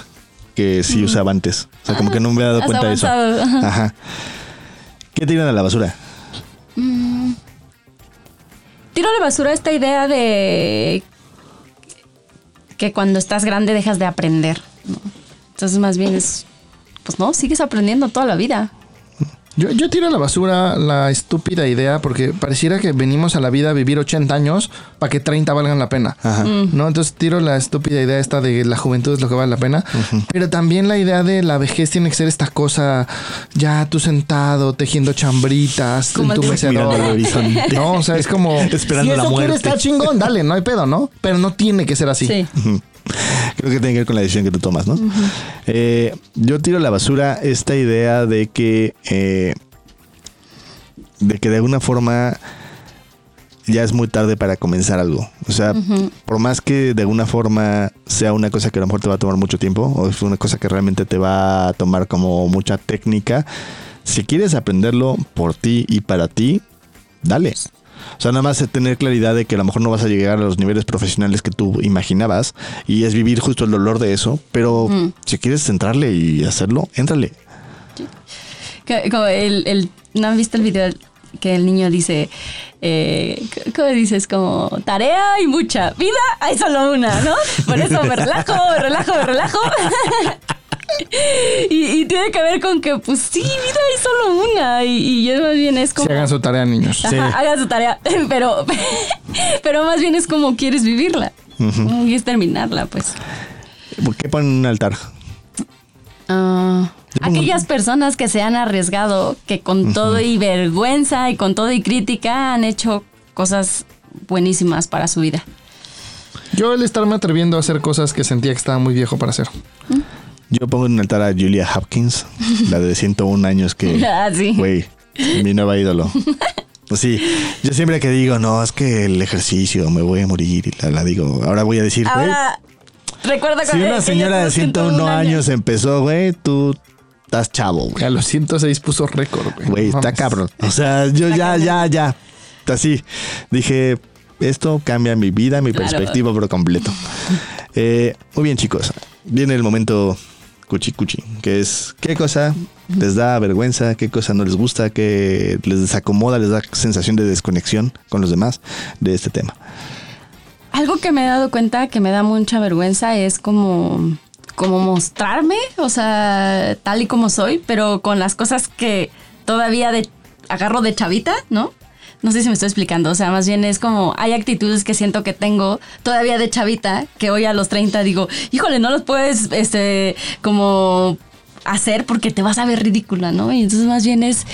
Speaker 3: que sí usaba antes. O sea, como que no me había dado
Speaker 2: Has
Speaker 3: cuenta de eso.
Speaker 2: ajá.
Speaker 3: Ajá. ¿Qué tiran a la basura?
Speaker 2: Tiro a la basura esta idea de que cuando estás grande dejas de aprender. ¿no? Entonces, más bien es, pues no, sigues aprendiendo toda la vida.
Speaker 4: Yo, yo tiro a la basura la estúpida idea porque pareciera que venimos a la vida a vivir 80 años para que 30 valgan la pena.
Speaker 3: Ajá.
Speaker 4: ¿No? Entonces tiro la estúpida idea esta de la juventud es lo que vale la pena. Pero también la idea de la vejez tiene que ser esta cosa, ya tú sentado, tejiendo chambritas
Speaker 2: Como
Speaker 4: en tu. No, o sea, es como...
Speaker 3: Esperando
Speaker 4: si
Speaker 3: la muerte.
Speaker 4: quieres estar chingón, dale, no hay pedo, ¿no? Pero no tiene que ser así.
Speaker 2: Sí.
Speaker 3: Creo que tiene que ver con la decisión que tú tomas, ¿no? Eh, yo tiro a la basura esta idea de que. eh, de que de alguna forma ya es muy tarde para comenzar algo. O sea, por más que de alguna forma sea una cosa que a lo mejor te va a tomar mucho tiempo, o es una cosa que realmente te va a tomar como mucha técnica, si quieres aprenderlo por ti y para ti, dale. O sea, nada más es tener claridad de que a lo mejor no vas a llegar a los niveles profesionales que tú imaginabas y es vivir justo el dolor de eso, pero si quieres centrarle y hacerlo, éntrale.
Speaker 2: Que- Como el, el- ¿No han visto el video que el niño dice, eh, ¿cómo dices? Como tarea y mucha, vida hay solo una, ¿no? Por eso me relajo, me relajo, me relajo. y, y tiene que ver con que, pues sí, vida hay solo una. Y, y yo más bien es como...
Speaker 4: Si hagan su tarea, niños.
Speaker 2: Ajá, hagan su tarea, pero, pero más bien es como quieres vivirla. Como quieres terminarla, pues.
Speaker 3: ¿Por qué ponen un altar?
Speaker 2: Ah, aquellas personas que se han arriesgado, que con todo y vergüenza y con todo y crítica han hecho cosas buenísimas para su vida.
Speaker 4: Yo el estarme atreviendo a hacer cosas que sentía que estaba muy viejo para hacer.
Speaker 3: Yo pongo en un altar a Julia Hopkins, la de 101 años que,
Speaker 2: Ah, sí.
Speaker 3: güey, mi nueva ídolo. Sí, yo siempre que digo, no, es que el ejercicio, me voy a morir, y la, la digo, ahora voy a decir, güey,
Speaker 2: recuerda
Speaker 3: si una señora de
Speaker 2: tuvo
Speaker 3: 101 años empezó, güey, tú estás chavo, güey.
Speaker 4: A los 106 puso récord, güey.
Speaker 3: Güey, está cabrón. O sea, yo ya, ya, ya. Así. Dije, esto cambia mi vida, mi
Speaker 2: Claro.
Speaker 3: perspectiva por completo. Eh, muy bien, chicos. Viene el momento cuchi cuchi, que es qué cosa les da vergüenza, qué cosa no les gusta, qué les desacomoda, les da sensación de desconexión con los demás de este tema.
Speaker 2: Algo que me he dado cuenta que me da mucha vergüenza es como, como mostrarme, o sea, tal y como soy, pero con las cosas que todavía de, agarro de chavita, ¿no? No sé si me estoy explicando, o sea, más bien es como, hay actitudes que siento que tengo todavía de chavita, que hoy a los 30 digo, híjole, no los puedes, este, como hacer porque te vas a ver ridícula, ¿no? Y entonces más bien es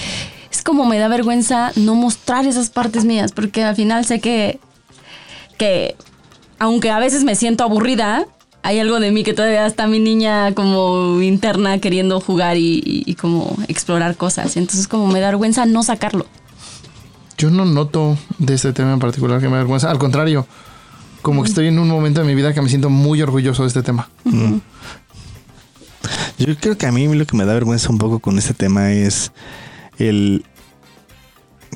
Speaker 2: es como me da vergüenza no mostrar esas partes mías, porque al final sé que, que aunque a veces me siento aburrida, hay algo de mí que todavía está mi niña como interna queriendo jugar y, como explorar cosas. Entonces como me da vergüenza no sacarlo.
Speaker 4: Yo no noto de este tema en particular que me da vergüenza. Al contrario, como que estoy en un momento de mi vida que me siento muy orgulloso de este tema.
Speaker 3: Yo creo que a mí lo que me da vergüenza un poco con este tema es el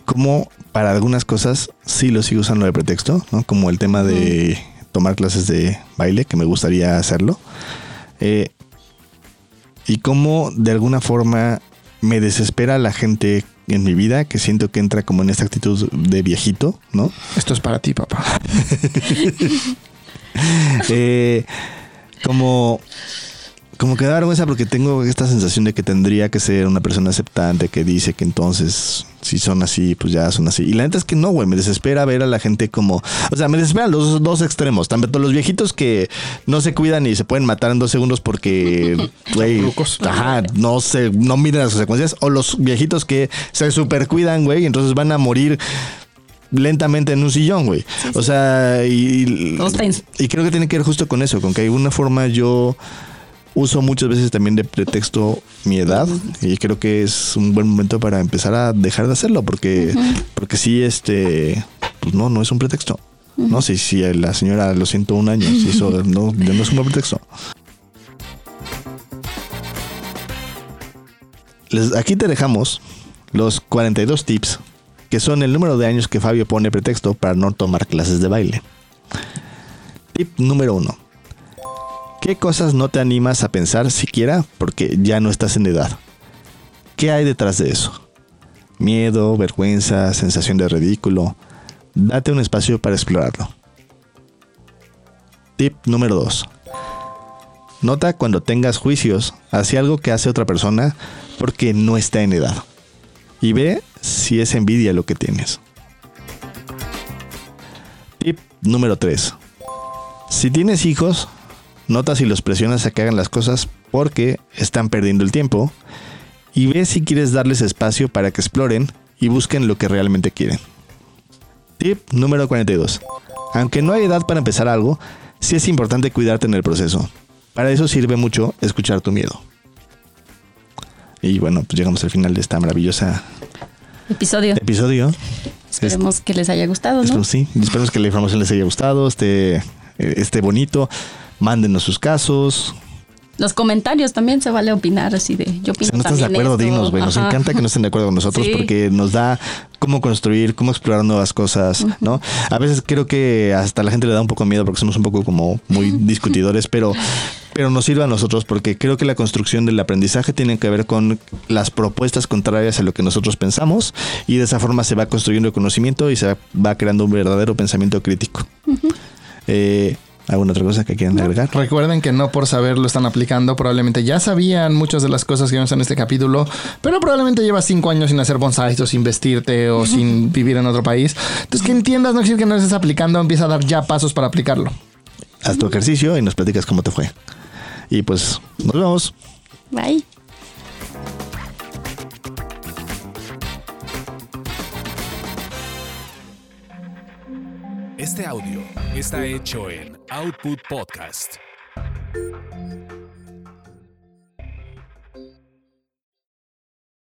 Speaker 3: cómo para algunas cosas sí lo sigo usando de pretexto, ¿no? Como el tema de tomar clases de baile, que me gustaría hacerlo. Eh, y cómo de alguna forma me desespera la gente en mi vida que siento que entra como en esta actitud de viejito, ¿no?
Speaker 4: Esto es para ti, papá.
Speaker 3: Eh, como, como que da vergüenza porque tengo esta sensación de que tendría que ser una persona aceptante que dice que entonces si son así, pues ya son así. Y la neta es que no, güey, me desespera ver a la gente como, o sea, me desesperan los dos extremos, tanto los viejitos que no se cuidan y se pueden matar en dos segundos porque, güey, ajá, no se, no miden las consecuencias, o los viejitos que se super cuidan, güey, y entonces van a morir lentamente en un sillón, güey. O sea, y, y creo que tiene que ver justo con eso, con que de alguna forma yo uso muchas veces también de pretexto mi edad y creo que es un buen momento para empezar a dejar de hacerlo porque porque sí este pues no no es un pretexto. No sé si la señora a los 101 años hizo no, no es un buen pretexto. Les- aquí te dejamos los 42 tips que son el número de años que Fabio pone pretexto para no tomar clases de baile. Tip número uno. ¿Qué cosas no te animas a pensar siquiera porque ya no estás en edad? ¿Qué hay detrás de eso? Miedo, vergüenza, sensación de ridículo. Date un espacio para explorarlo. Tip número 2. Nota cuando tengas juicios hacia algo que hace otra persona porque no está en edad. Y ve si es envidia lo que tienes. Tip número 3. Si tienes hijos, nota si los presionas a que hagan las cosas porque están perdiendo el tiempo y ve si quieres darles espacio para que exploren y busquen lo que realmente quieren. Tip número 42. Aunque no hay edad para empezar algo, sí es importante cuidarte en el proceso. Para eso sirve mucho escuchar tu miedo. Y bueno, pues llegamos al final de esta maravillosa
Speaker 2: Episodio.
Speaker 3: episodio.
Speaker 2: Esperemos que les haya gustado, ¿no?
Speaker 3: Esperemos, sí, esperemos que la información les haya gustado, esté, eh, esté bonito. Mándenos sus casos.
Speaker 2: Los comentarios también se vale opinar así de yo opino
Speaker 3: Si no estás de acuerdo,
Speaker 2: esto.
Speaker 3: dinos, güey. Nos
Speaker 2: Ajá.
Speaker 3: encanta que no estén de acuerdo con nosotros
Speaker 2: Sí.
Speaker 3: porque nos da cómo construir, cómo explorar nuevas cosas, ¿no? A veces creo que hasta la gente le da un poco miedo porque somos un poco como muy discutidores, pero, pero nos sirve a nosotros porque creo que la construcción del aprendizaje tiene que ver con las propuestas contrarias a lo que nosotros pensamos y de esa forma se va construyendo el conocimiento y se va creando un verdadero pensamiento crítico. Eh, ¿Alguna otra cosa que quieran agregar?
Speaker 4: Recuerden que no por saber lo están aplicando, probablemente ya sabían muchas de las cosas que vemos en este capítulo, pero probablemente llevas cinco años sin hacer bonsais o sin vestirte o sin vivir en otro país. Entonces que entiendas, no decir que no lo estés aplicando, empieza a dar ya pasos para aplicarlo.
Speaker 3: Haz tu ejercicio y nos platicas cómo te fue. Y pues nos vemos.
Speaker 2: Bye.
Speaker 1: Este audio está hecho en Output Podcast.